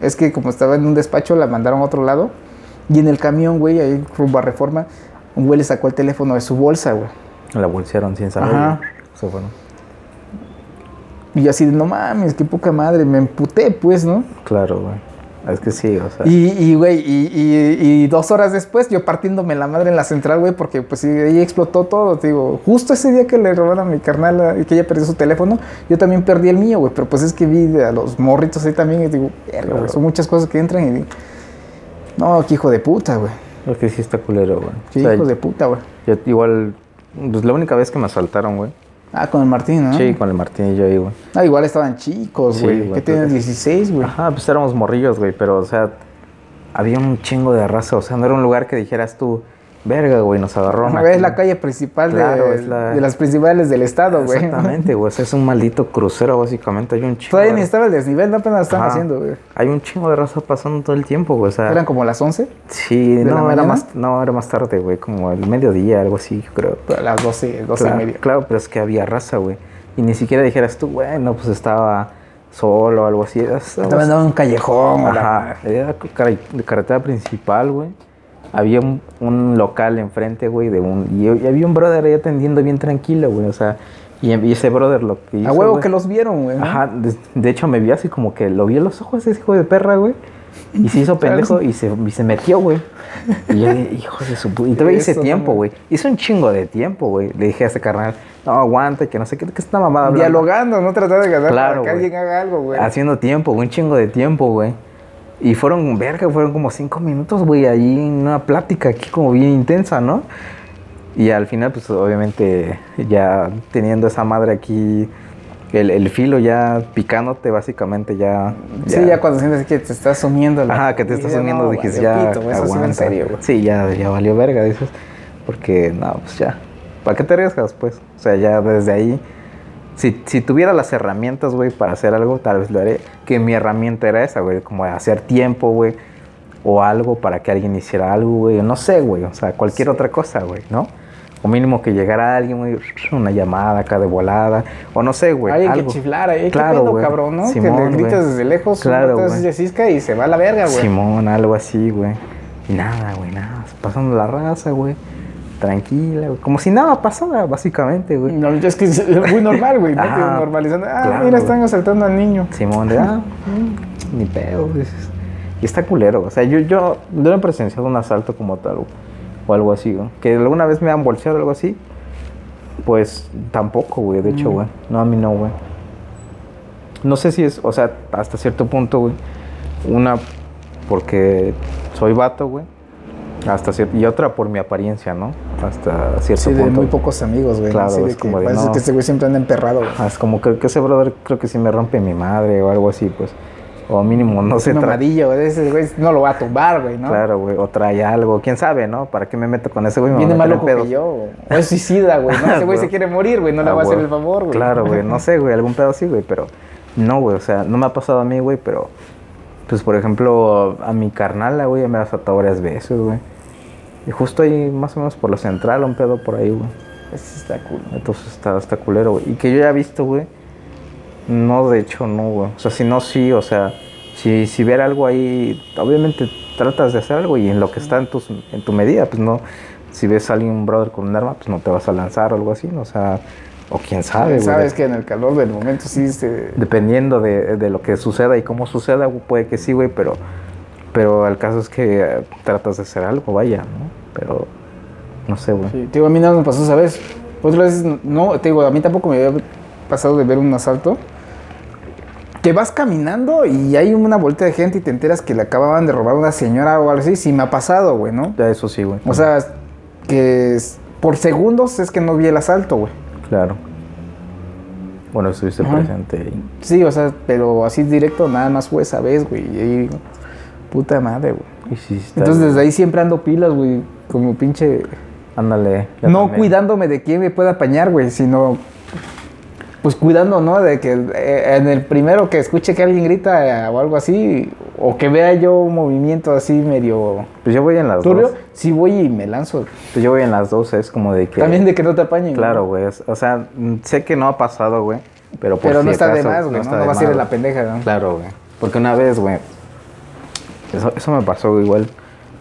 B: Es que como estaba en un despacho, la mandaron a otro lado. Y en el camión, güey, ahí rumbo a Reforma, un güey le sacó el teléfono de su bolsa, güey.
A: La bolsearon sin saber.
B: Ajá.
A: güey. Eso fue, ¿no?
B: Y yo así de, no mames, qué poca madre. Me emputé, pues, ¿no?
A: Claro, güey. Es que sí, o sea.
B: Y, güey, y, y- y dos horas después, yo partiéndome la madre en la central, güey, porque pues sí, ahí explotó todo, te digo. Justo ese día que le robaron a mi carnal a- y que ella perdió su teléfono, yo también perdí el mío, güey. Pero pues es que vi a los morritos ahí también y digo,
A: Claro.
B: son muchas cosas que entran y digo, no, qué hijo de puta, güey.
A: Es que sí está culero, güey.
B: Qué
A: O sea,
B: hijo de puta, güey.
A: igual. Pues la única vez que me asaltaron, güey.
B: Ah, con el Martín, ¿no?
A: Sí, con el Martín y yo ahí, güey.
B: Ah, igual estaban chicos,
A: Sí,
B: güey.
A: güey,
B: ¿Qué tienen?
A: pues-
B: 16, güey.
A: Ajá, pues éramos morrillos, güey, pero, o sea, había un chingo de raza, o sea, no era un lugar que dijeras tú, verga, güey, nos agarraron.
B: A ver, es
A: aquí".
B: la calle principal
A: Claro,
B: de,
A: la-
B: las principales del estado, güey.
A: Exactamente, güey, es un maldito crucero, básicamente, hay un chingo.
B: Todavía ni estaba el desnivel, no apenas
A: Ajá.
B: haciendo, güey.
A: Hay un chingo de raza pasando todo el tiempo, güey, o sea.
B: Eran como las 11,
A: Sí,
B: la
A: no, era más, no, era más tarde, güey, como el mediodía, algo así, yo creo.
B: pero a las 12, 12
A: claro,
B: y media.
A: Claro, pero es que había raza, güey. Y ni siquiera dijeras tú, bueno, pues estaba solo o algo así.
B: Estaba en un callejón, la-
A: Ajá, era de carretera principal, güey. Había un, un local enfrente, güey, de un... Y, y había un brother ahí atendiendo bien tranquilo, güey, o sea... Y, y ese brother lo que hizo,
B: A huevo
A: güey-
B: que los vieron, güey. ¿no?
A: Ajá, de, de hecho me vio así como que lo vi en los ojos ese hijo de perra, güey. Y se hizo pendejo y se, y se metió, güey. Y yo dije, hijo de su puta. Y todavía hice tiempo, güey. Hice un chingo de tiempo, güey. Le dije a ese carnal, no, aguanta, que no sé qué, que esta mamada hablando.
B: Dialogando, no tratar de ganar
A: Claro,
B: para que alguien haga algo, güey.
A: Haciendo tiempo, güey, un chingo de tiempo, güey. Y fueron, verga, fueron como cinco minutos, güey, ahí una plática aquí como bien intensa, ¿no? Y al final, pues obviamente, ya teniendo esa madre aquí, el, el filo ya picándote, básicamente ya.
B: Sí, ya cuando sientes que te estás sumiendo. la-
A: Ajá, que te estás
B: Ya,
A: uniendo,
B: no,
A: dices, ya.
B: pito, eso sí en serio, güey.
A: Sí, ya, ya valió verga, dices. Porque, no, pues ya. ¿Para qué te arriesgas, pues? O sea, ya desde ahí. Si, si tuviera las herramientas, güey, para hacer algo, tal vez lo haré. Que mi herramienta era esa, güey, como hacer tiempo, güey. O algo para que alguien hiciera algo, güey. No sé, güey. O sea, cualquier otra cosa, güey, ¿no? O mínimo que llegara alguien, güey, una llamada acá de volada. O no sé, güey.
B: Alguien que chiflara, ¿eh?
A: Claro,
B: ¿Qué pedo, cabrón, no? que
A: Simón,
B: le gritas
A: güey.
B: desde lejos,
A: Claro,
B: de cisca y se va a la verga, güey.
A: Simón, algo así, güey. Y nada, güey, nada. Pasando la raza, güey. Tranquila, güey. Como si nada pasara, básicamente, güey.
B: No, es que es muy normal, güey. ¿no?
A: Ajá,
B: normalizando. Ah,
A: claro,
B: mira, están asaltando al niño.
A: Simón, de, ah, ni pedo, dices. Y está culero. O sea, yo, yo, yo no he presenciado un asalto como tal, güey, o algo así, güey. Que alguna vez me han bolseado o algo así. Pues tampoco, güey, de hecho,
B: Mm.
A: güey. No, a mí no, güey. No sé si es, o sea, hasta cierto punto, güey. Una, porque soy vato, güey. Hasta y otra por mi apariencia, ¿no? Hasta cierto
B: Sí, de
A: punto.
B: muy pocos amigos, güey.
A: Claro,
B: Así de
A: es
B: que
A: como de,
B: parece
A: no.
B: que este güey siempre anda emperrado, güey.
A: Ah, Es como que, que ese brother creo que sí me rompe mi madre o algo así, pues. O mínimo, no sé.
B: Un
A: tra-
B: mamadillo, güey. Ese güey no lo va a tumbar, güey, ¿no?
A: Claro, güey. O trae algo. ¿Quién sabe, no? ¿Para qué me meto con ese güey?
B: Viene más loco que yo. güey. O es suicida, güey. ¿no? Ese güey se quiere morir, güey. No le
A: Ah,
B: va a hacer el favor, güey.
A: Claro, güey. No sé, güey. Algún pedo así, güey. Pero no, güey. O sea, no me ha pasado a mí, güey. Pero, pues, por ejemplo, a mi carnala, güey, me ha asaltado varias veces, güey. Y justo ahí, más o menos por la central, un pedo por ahí, güey.
B: Ese está cool.
A: Entonces está, está culero, güey. Y que yo ya he visto, güey. No, de hecho, no, güey. O sea, si no, sí, o sea, si, si ver algo ahí, obviamente tratas de hacer algo y en lo que está en, tus, en tu medida, pues no. Si ves a alguien, un brother con un arma, pues no te vas a lanzar o algo así, ¿no? O sea, o quién sabe, güey.
B: Sabes que en el calor del momento sí se...
A: Dependiendo de, de lo que suceda y cómo suceda, puede que sí, güey, pero, pero el caso es que eh, tratas de hacer algo, vaya, ¿no? Pero, no sé, güey.
B: Sí, te digo, a mí nada me pasó, ¿sabes? Otras veces, no, te digo, a mí tampoco me había pasado de ver un asalto. Que vas caminando y hay una vuelta de gente y te enteras que le acababan de robar a una señora o algo así. Sí me ha pasado, güey, ¿no?
A: Ya Eso sí, güey.
B: O sea, que por segundos es que no vi el asalto, güey.
A: Claro. Bueno, estuviste
B: Ajá.
A: presente ahí.
B: Sí, o sea, pero así directo nada más fue esa vez, güey. Y ahí, puta madre, güey. Entonces desde ahí siempre ando pilas, güey. Como pinche...
A: Ándale.
B: no
A: también.
B: cuidándome de quién me pueda apañar, güey, sino pues cuidando, ¿no? De que eh, en el primero que escuche que alguien grita eh, o algo así, o que vea yo un movimiento así medio
A: Pues yo voy en las
B: turbio,
A: dos.
B: sí voy y me lanzo.
A: Pues yo voy en las dos, es como de que.
B: También de que no te apañen.
A: Claro,
B: ¿no?
A: güey. O sea, sé que no ha pasado, güey. Pero por
B: Pero
A: si
B: no está de más, güey, ¿no? No
A: de
B: vas a ir en la pendeja, ¿no?
A: Claro, güey. Porque una vez, güey. Eso, eso me pasó, igual.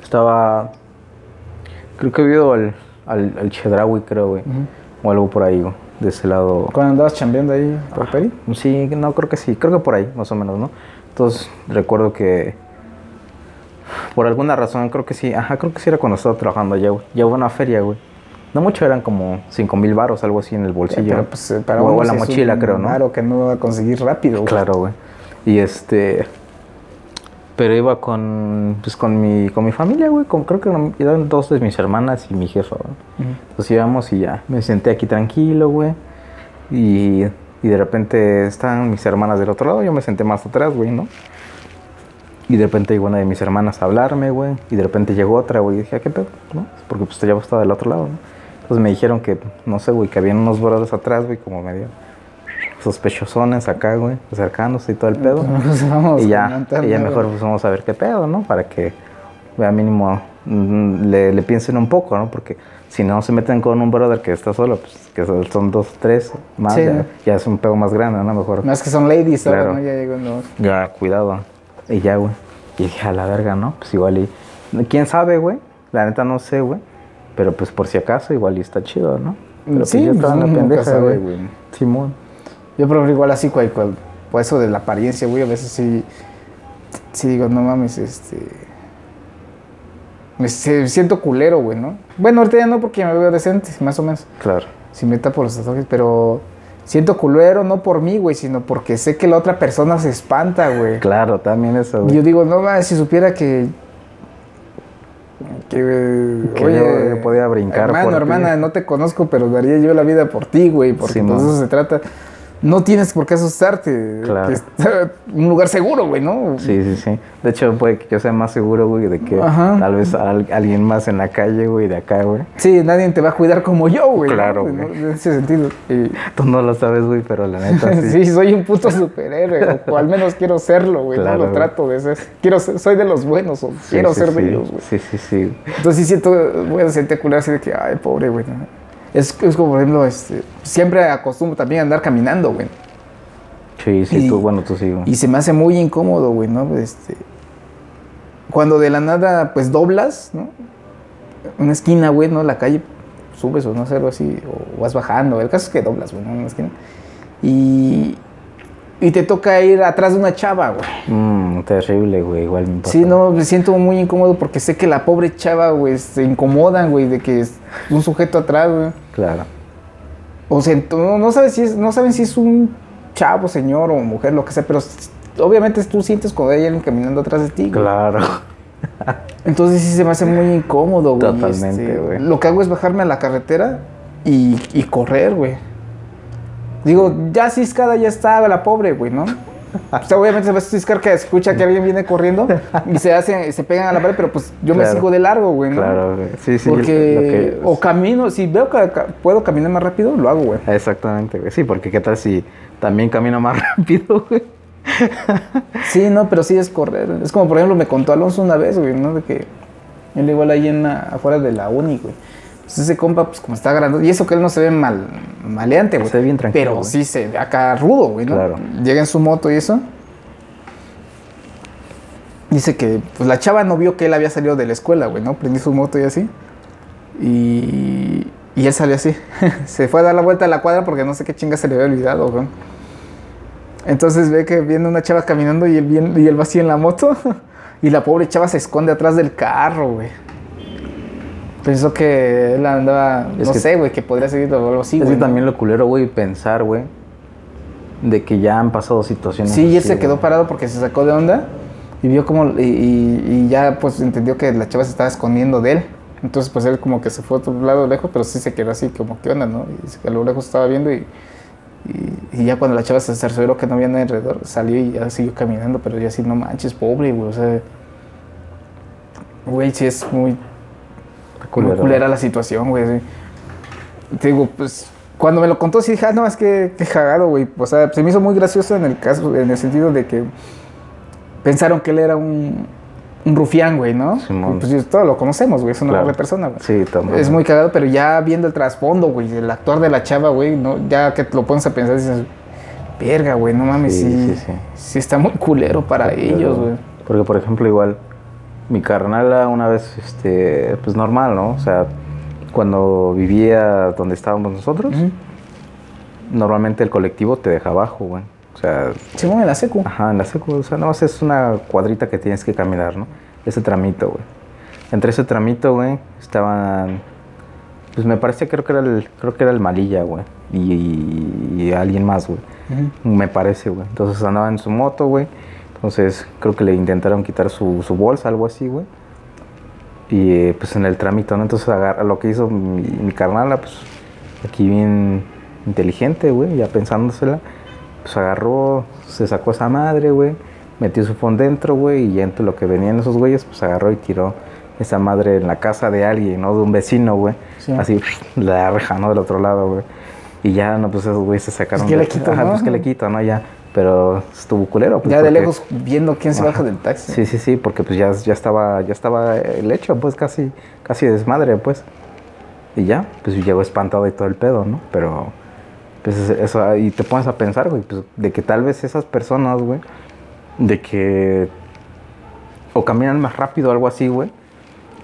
A: Estaba. Creo que he ido al, al, al Chedraui, creo, güey. O algo por ahí, güey. De ese lado.
B: Cuando andabas chambeando ahí por Peri.
A: Sí, no, creo que sí, creo que por ahí, más o menos, ¿no? Entonces, recuerdo que por alguna razón, creo que sí, ajá, creo que sí era cuando estaba trabajando allá, güey. Llevaba una feria, güey. No mucho, eran como 5 mil baros, algo así en el bolsillo.
B: Pero pues eh, para
A: o, o la mochila,
B: un
A: creo, ¿no?
B: varo que no va a conseguir rápido, güey.
A: Claro, güey. Y este. Pero iba con, pues, con mi, con mi familia, güey. Con, creo que eran dos de mis hermanas y mi jefa, güey. Entonces íbamos y ya. Me senté aquí tranquilo, güey. Y, y de repente estaban mis hermanas del otro lado. Yo me senté más atrás, güey, ¿no? Y de repente llegó una de mis hermanas a hablarme, güey. Y de repente llegó otra, güey. Y dije, ¿a qué pedo? ¿No? Porque pues ya estaba del otro lado, ¿no? Entonces me dijeron que, no sé, güey, que habían unos brothers atrás, güey, como medio sospechosones acá, güey, acercándose y todo el pedo.
B: Vamos
A: y ya, y ya mejor pues vamos a ver qué pedo, ¿no? Para que vea mínimo mm, le, le piensen un poco, ¿no? Porque si no se meten con un brother que está solo, pues que son dos, tres más,
B: Sí.
A: ya, ya es un pedo más grande, ¿no? Mejor
B: Más que son ladies,
A: Claro.
B: ¿no? Ya llegó no.
A: ya, cuidado. Y ya, güey. Y dije, a la verga, ¿no? Pues igual y... ¿Quién sabe, güey? La neta no sé, güey. Pero pues por si acaso igual y está chido, ¿no? Pero pues
B: Sí,
A: yo estaba en
B: pues,
A: la
B: nunca
A: pendeja, güey.
B: güey.
A: Simón.
B: Yo prefiero igual así, cual, cual, por eso de la apariencia, güey, a veces sí, sí digo, no mames, este. Me siento culero, güey, ¿no? Bueno, ahorita ya no porque me veo decente, más o menos.
A: Claro.
B: Si me tapo los tatuajes, pero siento culero no por mí, güey, sino porque sé que la otra persona se espanta, güey.
A: Claro, también eso,
B: Y
A: güey.
B: Yo digo, no mames, si supiera que. Que,
A: Que yo- yo podía brincar
B: Hermano,
A: por ti.
B: hermana, no te conozco, pero daría yo la vida por ti, güey, porque
A: Sí,
B: pues eso se trata. No tienes por qué asustarte.
A: Claro.
B: Que está un lugar seguro, güey, ¿no?
A: Sí, sí, sí. De hecho, puede que yo sea más seguro, güey, de que
B: Ajá.
A: tal vez al- alguien más en la calle, güey, de acá, güey.
B: Sí, nadie te va a cuidar como yo, güey.
A: Claro,
B: ¿no?
A: güey.
B: En ese sentido. Y-
A: Tú no lo sabes, güey, pero la neta
B: sí.
A: sí.
B: soy un puto superhéroe, o, o al menos quiero serlo, güey.
A: Claro,
B: no lo
A: güey.
B: trato de ser. Quiero ser- soy de los buenos, o
A: Sí,
B: quiero
A: sí,
B: ser
A: sí.
B: de ellos, güey.
A: Sí, sí, sí.
B: Entonces sí siento, voy a sentir culero así de que, ay, pobre, güey. ¿no? Es, es como, por ejemplo, este, siempre acostumbro también a andar caminando, güey.
A: Sí, sí,
B: Y-
A: tú, bueno, tú sí, güey.
B: Y se me hace muy incómodo, güey, ¿no? Este, cuando de la nada, pues doblas, ¿no? Una esquina, güey, ¿no? La calle, subes o no sé, algo así, o vas bajando. El caso es que doblas, güey, ¿no? Una esquina. Y, y te toca ir atrás de una chava, güey.
A: Mmm, terrible, güey, igual me pasa.
B: Sí, no, me siento muy incómodo porque sé que la pobre chava, güey, se incomodan, güey, de que es un sujeto atrás, güey.
A: Claro.
B: O sea, no, no sabes si es, no saben si es un chavo, señor o mujer, lo que sea, pero obviamente tú sientes cuando hay alguien caminando atrás de ti. güey.
A: Claro.
B: Entonces sí se me hace muy incómodo, güey.
A: Totalmente,
B: este,
A: güey.
B: Lo que hago es bajarme a la carretera y, y correr, güey. Digo, ya ciscada ya está la pobre, güey, ¿no? O sea, obviamente se va a ciscar que escucha que alguien viene corriendo y se hacen, se pegan a la pared, pero pues yo me sigo de largo, güey, ¿no?
A: Claro, güey. Sí, sí.
B: Porque,
A: lo
B: o camino, si veo que puedo caminar más rápido, lo hago, güey.
A: Exactamente, güey. Sí, porque qué tal si también camino más rápido, güey.
B: Sí, no, pero sí es correr. Es como, por ejemplo, me contó Alonso una vez, güey, ¿no? De que él igual ahí en la- afuera de la uni, güey. Pues ese compa, pues como está grande. Y eso que él no se ve mal, maleante, güey.
A: Se ve bien tranquilo,
B: Pero sí se ve acá rudo, güey, ¿no?
A: Claro.
B: Llega en su moto y eso. Dice que, pues la chava no vio que él había salido de la escuela, güey, ¿no? Prendió su moto y así. Y, y él salió así. se fue a dar la vuelta a la cuadra porque no sé qué chinga se le había olvidado, güey. Entonces ve que viene una chava caminando y él, y él va así en la moto. Y la pobre chava se esconde atrás del carro, güey. Pensó que él andaba,
A: Es
B: no
A: que-
B: sé, güey, que podría seguir o algo así,
A: es
B: güey.
A: que
B: ¿no?
A: también lo culero, güey, pensar, güey, de que ya han pasado situaciones.
B: Sí, y él se quedó parado porque se sacó de onda y vio como, y, y- y ya pues entendió que la chava se estaba escondiendo de él. Entonces pues él como que se fue a otro lado lejos, pero sí se quedó así como, ¿qué onda, no? Y que a lo lejos estaba viendo y, y, y ya cuando la chava se cercioró que no había nadie alrededor, salió y ya siguió caminando, pero ya así, no manches, pobre, güey, o sea... Güey, sí es muy, muy culera la situación, güey. sí. Te digo, pues, cuando me lo contó, sí dije, ah, no, es que, cagado, güey. O sea, se me hizo muy gracioso en el caso, en el sentido de que pensaron que él era un, un rufián, güey, ¿no?
A: Simón.
B: Y pues todos lo conocemos, güey, es una
A: Claro.
B: buena persona, güey.
A: Sí, también.
B: Es muy cagado, pero ya viendo el trasfondo, güey, el actuar de la chava, güey, ¿no? ya que lo pones a pensar, dices, verga, güey, no mames,
A: Sí,
B: sí,
A: sí,
B: sí,
A: sí.
B: está muy culero para
A: Pero-
B: ellos, güey.
A: Porque, por ejemplo, igual, mi carnala una vez, este, pues normal, ¿no? O sea, cuando vivía donde estábamos nosotros, normalmente el colectivo te deja abajo, güey. O sea,
B: Simón en la secu.
A: ajá, en la secu, o sea, no, es una cuadrita que tienes que caminar, ¿no? Ese tramito, güey. Entre ese tramito, güey, estaban, pues me parece, creo que era el, creo que era el Malilla, güey. Y, y alguien más, güey. Me parece, güey. Entonces andaba en su moto, güey. Entonces creo que le intentaron quitar su, su bolsa, algo así, güey. Y eh, pues en el trámite, ¿no? Entonces agarra, lo que hizo mi, mi carnala, pues aquí bien inteligente, güey, ya pensándosela. Pues agarró, se sacó esa madre, güey. Metió su phone dentro, güey. Y ya entre lo que venían esos güeyes, pues agarró y tiró esa madre en la casa de alguien, ¿no? De un vecino, güey.
B: Sí.
A: Así, la reja, ¿no? Del otro lado, güey. Y ya, no, pues esos güeyes se sacaron.
B: ¿qué le
A: de-
B: quito,
A: Ajá,
B: no?
A: pues que le quito, ¿no? Ya. Pero estuvo culero. pues,
B: ya de
A: porque-
B: lejos viendo quién se baja del taxi.
A: Sí, sí, sí, porque pues ya, ya estaba, ya estaba el hecho, pues casi, casi desmadre, pues. Y ya, pues llegó espantado y todo el pedo, ¿no? Pero, pues es- eso, y te pones a pensar, güey, pues de que tal vez esas personas, güey, de que o caminan más rápido o algo así, güey,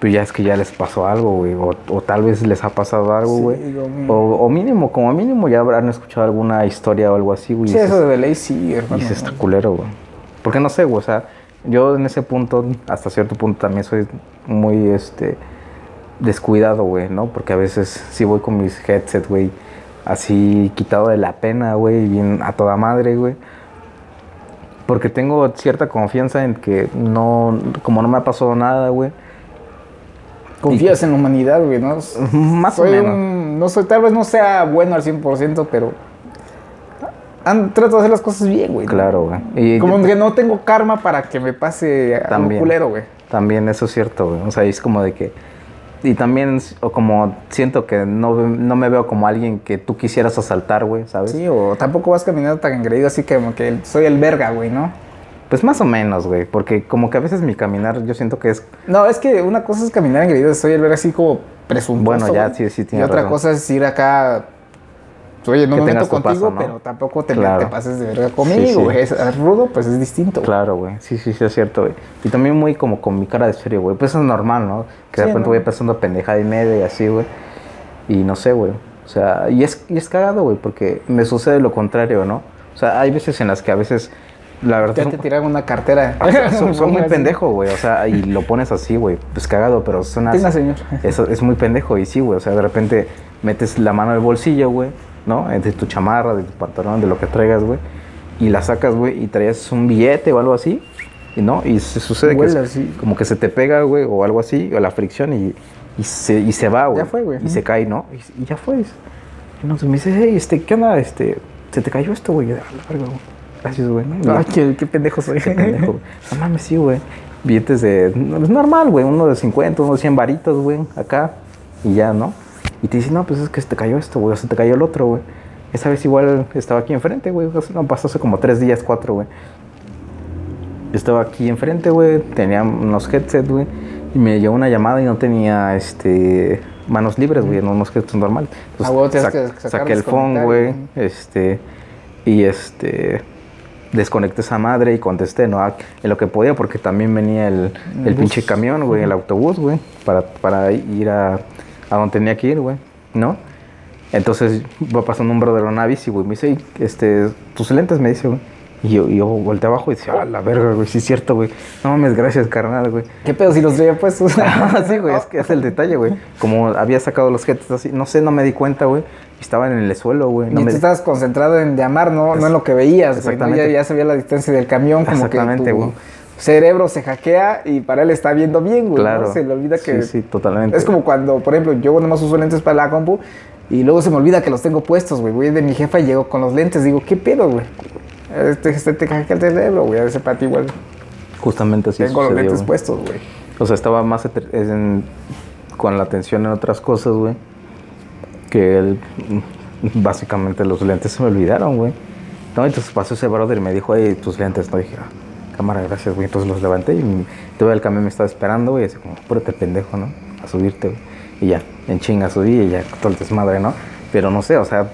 A: pues ya es que ya les pasó algo, güey, o, o tal vez les ha pasado algo,
B: Sí,
A: güey.
B: digo, mm.
A: o, o mínimo, como mínimo ya habrán escuchado alguna historia o algo así, güey.
B: Sí, eso de ley sí, hermano.
A: y se está culero, güey. Porque no sé, güey, o sea, Yo en ese punto, hasta cierto punto, también soy muy, este, descuidado, güey, ¿no? Porque a veces sí voy con mis headsets, güey, así quitado de la pena, güey, bien a toda madre, güey. Porque tengo cierta confianza en que no, como no me ha pasado nada, güey.
B: Confías en la humanidad, güey, ¿no?
A: Más
B: Soy
A: o menos.
B: un- no soy, tal vez no sea bueno al 100%, pero trato de hacer las cosas bien, güey.
A: Claro, güey. Y
B: Como que no tengo karma para que me pase algo
A: También.
B: culero, güey.
A: También eso es cierto, güey. O sea, es como de que... Y también, o como siento que no, no me veo como alguien que tú quisieras asaltar, güey, ¿sabes?
B: Sí, o tampoco vas caminando tan engreído así que como que soy el verga, güey, ¿no?
A: Pues más o menos, güey. Porque como que a veces mi caminar yo siento que es...
B: No, es que una cosa es caminar engreído, soy el verga así como presuntuoso.
A: Bueno, ya,
B: güey.
A: sí, sí,
B: Y
A: tienes
B: otra
A: razón.
B: cosa es ir acá... Oye, no
A: Que
B: me meto contigo,
A: paso, ¿no?
B: pero tampoco te,
A: Claro.
B: te pases de verga conmigo,
A: sí.
B: güey. Es, rudo, pues es distinto.
A: Claro, güey. Sí, sí, sí, es cierto, güey. Y también muy como con mi cara de serio, güey. Pues es normal, ¿no? Que de
B: Sí,
A: repente
B: ¿no?
A: voy pasando pendejada y media y así, güey. Y no sé, güey. O sea, y es, y es cagado, güey, porque me sucede lo contrario, ¿no? O sea, hay veces en las que a veces, la verdad,
B: Ya te tiraron una cartera.
A: son, son muy pendejo, güey. O sea, y lo pones así, güey. Pues cagado, pero suena
B: Tenga,
A: así.
B: señor.
A: Eso es muy pendejo. Y sí, güey. O sea, de repente metes la mano al bolsillo, güey. ¿No? De tu chamarra, de tu pantalón, de lo que traigas, güey. Y la sacas, güey. Y traías un billete o algo así. Y no. Y se sucede que
B: Huele
A: es
B: así.
A: como que se te pega, güey. O algo así. O la fricción. Y, y, se, y se va, güey.
B: Ya fue, güey.
A: Y se cae, ¿no? Y, y ya fue. Y entonces me dice, hey, este, ¿qué onda? Este, se te cayó esto, güey. Gracias, güey. ¿no?
B: Ay, qué, qué pendejo soy.
A: Qué pendejo, güey. No mames, sí, güey. Billetes de. Es normal, güey. Uno de 50, uno de 100 varitos, güey. Acá. Y ya, ¿no? Y te dice, no, pues es que se te cayó esto, güey. O se te cayó el otro, güey. Esa vez igual estaba aquí enfrente, güey. No, pasó hace como tres días, cuatro, güey. Estaba aquí enfrente, güey. Tenía unos headsets, güey. Y me llegó una llamada y no tenía, este. Manos libres, güey, no unos headsets normales.
B: Ah,
A: sac-
B: que sacar
A: saqué el phone, güey. Este. Y este desconecté esa madre y contesté, ¿no? Ah, En lo que podía, porque también venía el,
B: El
A: pinche camión, güey, el autobús, güey, para, para ir a, a donde tenía que ir, güey, ¿no? Entonces va pasando un brother en una bici, güey, me dice, "Ey, este, tus lentes, me dice, güey. Y yo, yo volteé abajo y decía, ah, la verga, güey, sí es cierto, güey. No mames, gracias, carnal, güey.
B: ¿Qué pedo si los traía puestos?
A: sí, güey, es que es el detalle, güey. Como había sacado los jets así, no sé, no me di cuenta, güey. Estaban en el suelo, güey. No
B: y
A: me
B: tú estabas concentrado en llamar, no, no en lo que veías. güey, ¿no?
A: Exactamente.
B: Ya, ya se veía la distancia del camión, como que
A: Exactamente,
B: tu
A: güey.
B: cerebro se hackea y para él está viendo bien, güey. ¿no?
A: Claro.
B: Se le olvida que...
A: Sí, sí, totalmente.
B: Es como cuando, por ejemplo, yo nomás uso lentes para la compu y luego se me olvida que los tengo puestos, güey. Voy de mi jefa y llego con los lentes. Digo, ¿qué pedo, güey? Este, este te hackea el cerebro, güey. A veces para ti igual
A: Justamente así
B: tengo los lentes
A: güey.
B: puestos, güey.
A: O sea, estaba más en- con la atención en otras cosas, güey. Que él, básicamente los lentes se me olvidaron, güey. No, entonces pasó ese brother y me dijo, hey, tus lentes. No dije, ah, cámara, gracias, güey. Entonces los levanté y todo el camión me estaba esperando, güey. Así como, púrate pendejo, ¿no? A subirte, güey. Y ya, en chinga subí y ya, todo el desmadre, ¿no? Pero no sé, o sea,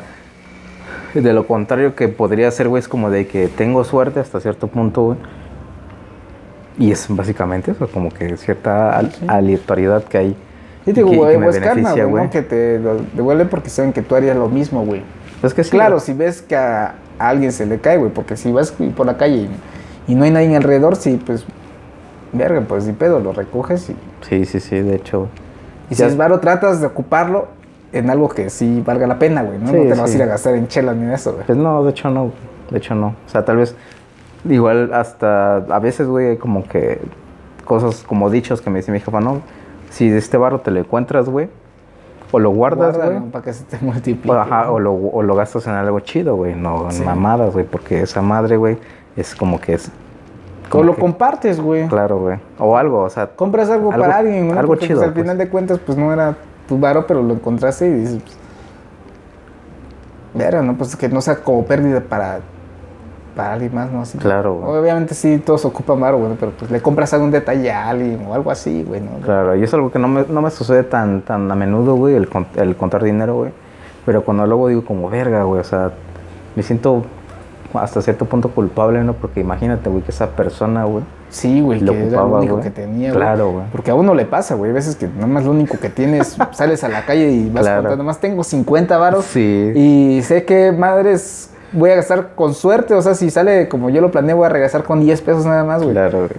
A: de lo contrario que podría ser, güey, es como de que tengo suerte hasta cierto punto, güey. Y es básicamente eso, como que cierta al- aleatoriedad que hay.
B: Y digo, güey,
A: me
B: pues karma, güey. Que te lo devuelven porque saben que tú harías lo mismo, güey.
A: Es que sí,
B: Claro, si ves que a, alguien se le cae, güey, porque si vas por la calle y, y no hay nadie alrededor, sí, pues, verga, pues ni pedo, lo recoges y,
A: Sí, sí, sí, de hecho.
B: y si es varo, tratas de ocuparlo en algo que sí valga la pena, güey, ¿no?
A: Sí,
B: no te vas a ir a gastar en chelas ni en eso, güey.
A: Pues no, de hecho no, de hecho no. O sea, tal vez, igual hasta, a veces, güey, hay como que cosas como dichos que me dice mi jefa, no, si de este barro te lo encuentras, güey, o lo guardas, güey.
B: Para que se te multiplique.
A: O, ajá,
B: ¿no?
A: o, lo, o lo gastas en algo chido, güey, no en
B: Sí.
A: mamadas, güey, porque esa madre, güey, es como que es...
B: O lo
A: que-
B: compartes, güey.
A: Claro, güey. O algo, o sea,
B: Compras algo,
A: Algo-
B: para alguien,
A: algo
B: Porque,
A: chido,
B: Pues, al
A: pues.
B: final de cuentas, pues no era tu varo, pero lo encontraste y dices, pues. ¿no? Pues que no sea como pérdida para, para alguien más, ¿no? Así que-
A: Claro, güey.
B: Obviamente sí, todos ocupan varo, güey, pero pues le compras algún detalle a alguien o algo así, güey, ¿no?
A: Claro, y es algo que no me, no me sucede tan, tan a menudo, güey, el, el contar dinero, güey. Pero cuando luego digo como verga, güey, o sea, me siento hasta cierto punto culpable, ¿no? Porque imagínate, güey, que esa persona, güey.
B: Sí, güey,
A: Lo
B: que era lo único
A: güey.
B: que tenía,
A: Claro, güey.
B: Porque a uno le pasa, güey. Hay veces que nada más lo único que tienes, sales a la calle y vas
A: Claro.
B: contando, más tengo 50 varos.
A: Sí.
B: Y sé que madres voy a gastar con suerte. O sea, si sale como yo lo planeo, voy a regresar con 10 pesos nada más, güey.
A: Claro, güey.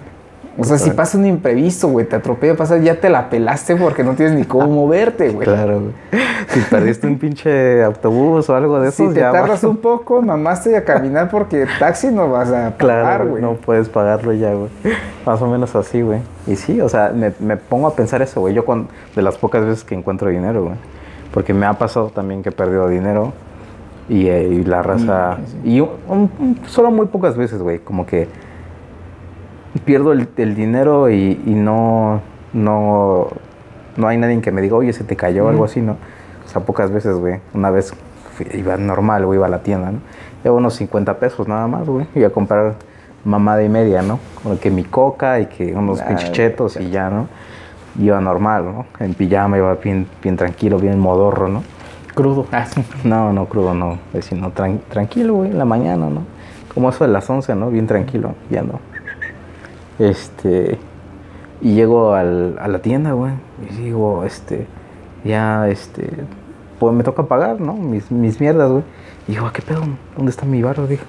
B: O sea, si pasa un imprevisto, güey, te atropella, pasa, ya te la pelaste porque no tienes ni cómo moverte, güey.
A: Claro, güey. Si perdiste un pinche autobús o algo de eso,
B: si te tardas un poco, mamaste a caminar porque taxi no vas a pagar, güey.
A: no puedes pagarlo ya, güey. Más o menos así, güey. Y sí, o sea, me, me pongo a pensar eso, güey. Yo con, de las pocas veces que encuentro dinero, güey. Porque me ha pasado también que he perdido dinero y, eh, la raza... Y solo muy pocas veces, güey. Como que pierdo el, dinero y, no, no, no hay nadie que me diga, oye, se te cayó o algo así, ¿no? O sea, pocas veces, güey. Una vez iba normal, güey, iba a la tienda, ¿no? Llevo unos 50 pesos nada más, güey. Iba a comprar mamada y media, ¿no? Como que mi coca y que unos pinchetos y ya, ¿no? Iba normal, ¿no? En pijama, iba bien, bien tranquilo, bien modorro, ¿no?
B: Crudo.
A: Ah, no, no, crudo, no. Sino tranquilo, güey, en la mañana, ¿no? Como eso de las 11, ¿no? Bien tranquilo, ya no. Este. Y llego al, a la tienda, güey. Y digo, este. Ya, este. Pues me toca pagar, ¿no? Mis, mis mierdas, güey. Y digo, ¿qué pedo? ¿Dónde está mi barro? Dije.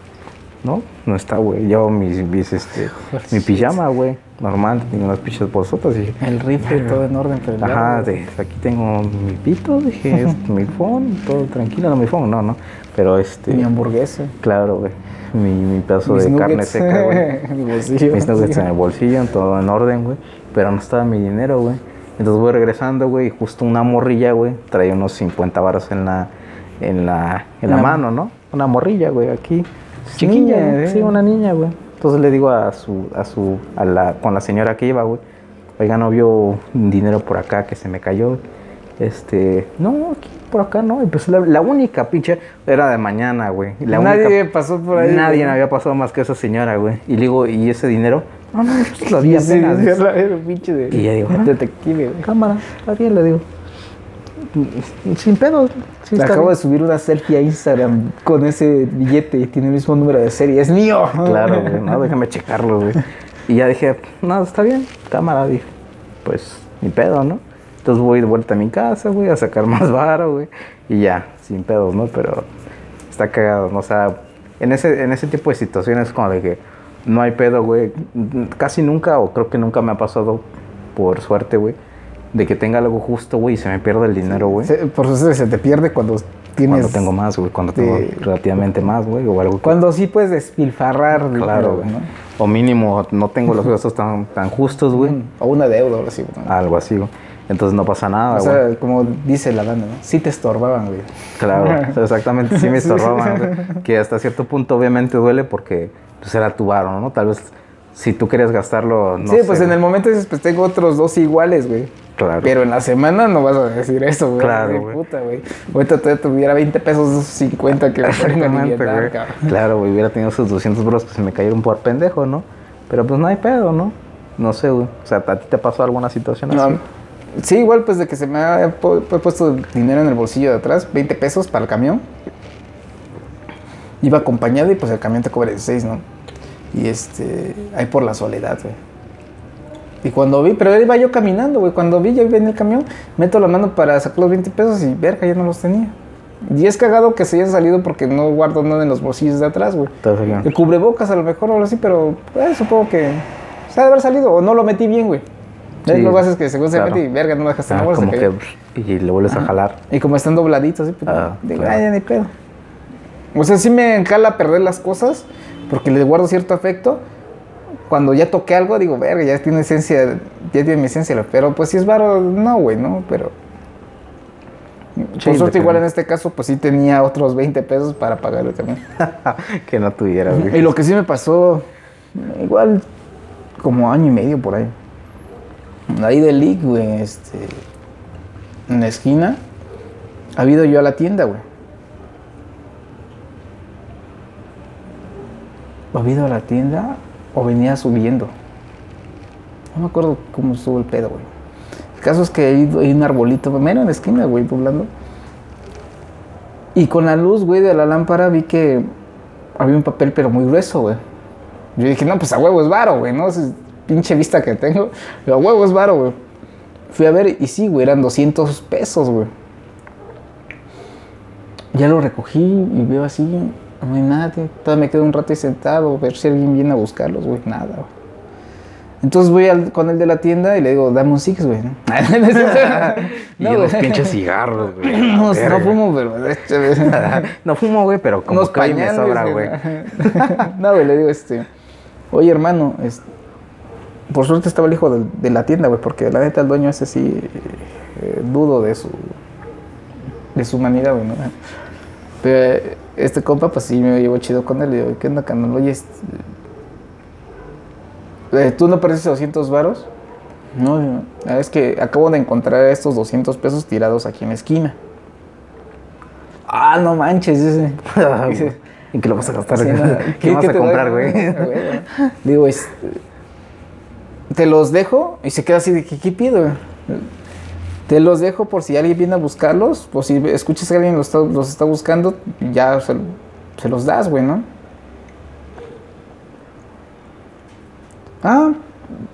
A: No, no está, güey. Llevo mis, mis este, mi pijama, güey. Normal, tengo unas pichas bolsotas.
B: El rifle todo en orden,
A: pero. Ajá, de, aquí tengo mi pito, dije, mi phone, todo tranquilo, no mi phone, no, no. Pero este.
B: Mi hamburguesa.
A: Claro, güey mi, mi pedazo de carne seca, güey. Mis nuggets en el bolsillo, todo en orden, güey. Pero no estaba mi dinero, güey. Entonces voy regresando, güey, y justo una morrilla, güey, traía unos 50 baros en la, en la, en la, mano, ¿no? Una morrilla, güey, aquí. Chiquilla, sí, una niña, güey. Entonces le digo a su, a su, a la, con la señora que iba, güey, oiga, no vio dinero por acá que se me cayó. Este, no, aquí por acá, ¿no? Y pues la, única pinche era de mañana, güey.
B: nadie pasó por ahí.
A: Nadie había pasado más que esa señora, güey. Y le digo, ¿y ese dinero? No, no, pues lo había
B: sí, apenas. Sí, pinche de,
A: y ya digo,
B: ah, detective,
A: güey. Cámara, está bien, le digo. Sin pedo.
B: Sí, acabo de subir una selfie a Instagram con ese billete y tiene el mismo número de serie. ¡Es mío!
A: Claro, güey. No, déjame checarlo, güey. Y ya dije, no, está bien. Cámara, dije. Pues, ni pedo, ¿no? Entonces voy de vuelta a mi casa, güey, a sacar más varo, güey. Y ya, sin pedos, ¿no? Pero está cagado, ¿no? O sea, en ese, en ese tipo de situaciones como de que no hay pedo, güey. Casi nunca, o creo que nunca me ha pasado, por suerte, güey, de que tenga algo justo, güey, y se me pierde el dinero, güey.
B: Por eso se te pierde cuando tienes...
A: Cuando tengo más, güey, cuando tengo relativamente más, güey, o algo.
B: Cuando sí puedes despilfarrar.
A: Claro, güey. ¿no? O mínimo no tengo los gastos tan, tan justos, güey.
B: O una deuda, o así.
A: Algo así, güey. Entonces no pasa nada,
B: O sea, como dice la banda, ¿no? Sí te estorbaban, güey.
A: Claro, exactamente, sí me estorbaban, güey. Que hasta cierto punto obviamente duele porque pues era tu varo, ¿no? Tal vez si tú querías gastarlo,
B: no Sí, pues en el momento dices, pues tengo otros dos iguales, güey. Claro. Pero en la semana no vas a decir eso, güey.
A: Claro, güey.
B: puta, güey. Ahorita te tuviera 20 pesos, 50 que
A: me güey. Claro, güey, hubiera tenido esos 200 bros que se me cayeron por pendejo, ¿no? Pero pues no hay pedo, ¿no? No sé, güey. O sea, ¿a ti te pasó alguna situación así?
B: Sí, igual pues de que se me ha puesto dinero en el bolsillo de atrás, 20 pesos para el camión. Iba acompañado y pues el camión te cobra 16, ¿no? Y este, ahí por la soledad, güey. Y cuando vi, pero iba yo caminando, güey. Cuando vi, ya iba en el camión, meto la mano para sacar los 20 pesos y verga, ya no los tenía. Y es cagado que se hayan salido porque no guardo nada en los bolsillos de atrás, güey. El cubrebocas a lo mejor o algo así, pero eh, supongo que se ha de haber salido o no lo metí bien, güey. Sí, lo que pasa es que según se mete y verga, no dejaste en la bolsa.
A: Como que, y le vuelves a jalar.
B: Y como están dobladitos, así, pues, ah, digo, ay, ya ni pedo. O sea, sí me encala perder las cosas porque le guardo cierto afecto. Cuando ya toqué algo, digo, verga, ya tiene esencia, ya tiene mi esencia. Pero pues si es varo, no, güey, no, pero. Por suerte, igual en este caso, pues sí tenía otros 20 pesos para pagar el camión.
A: que no tuviera, güey.
B: Y lo que sí me pasó, igual como año y medio por ahí ahí de League, güey, este, en la esquina, ha habido yo a la tienda, güey. ¿Ha habido a la tienda o venía subiendo? No me acuerdo cómo estuvo el pedo, güey. El caso es que hay, un arbolito, mero en la esquina, güey, doblando. Y con la luz, güey, de la lámpara vi que había un papel, pero muy grueso, güey. Yo dije, no, pues a huevo es varo, güey, ¿no? Pinche vista que tengo. Pero huevo es varo, güey. Fui a ver y sí, güey, eran 200 pesos, güey. Ya lo recogí y veo así, no hay nada. Todavía me quedo un rato ahí sentado, ver si alguien viene a buscarlos, güey. Nada, güey. Entonces voy al- con el de la tienda y le digo, dame un six, güey. ¿no?
A: y
B: No,
A: unos pinches cigarros, güey. a
B: No, no fumo, pero... este,
A: no fumo, güey, pero como
B: unos
A: que hoy me
B: pañales,
A: sobra, güey.
B: no, güey, le digo, este... Oye, hermano, es- por suerte estaba el hijo de, la tienda, güey, porque la neta el dueño ese sí eh, dudo de su... De su humanidad, güey, ¿no? Pero eh, este compa, pues sí me llevo chido con él. Le digo, ¿qué onda, canal? Oye, este, eh, ¿tú no perdiste 200 varos? No, ah, es que acabo de encontrar estos 200 pesos tirados aquí en la esquina. Ah, no manches, dice. Dice,
A: ¿En qué lo vas a gastar?
B: Sí, no,
A: ¿Qué, vas a comprar, güey?
B: Ah. Digo, este, te los dejo y se queda así de que, ¿qué pido? Te los dejo por si alguien viene a buscarlos, por si escuchas que alguien los está, los está buscando, ya se, se los das, güey, ¿no? Ah,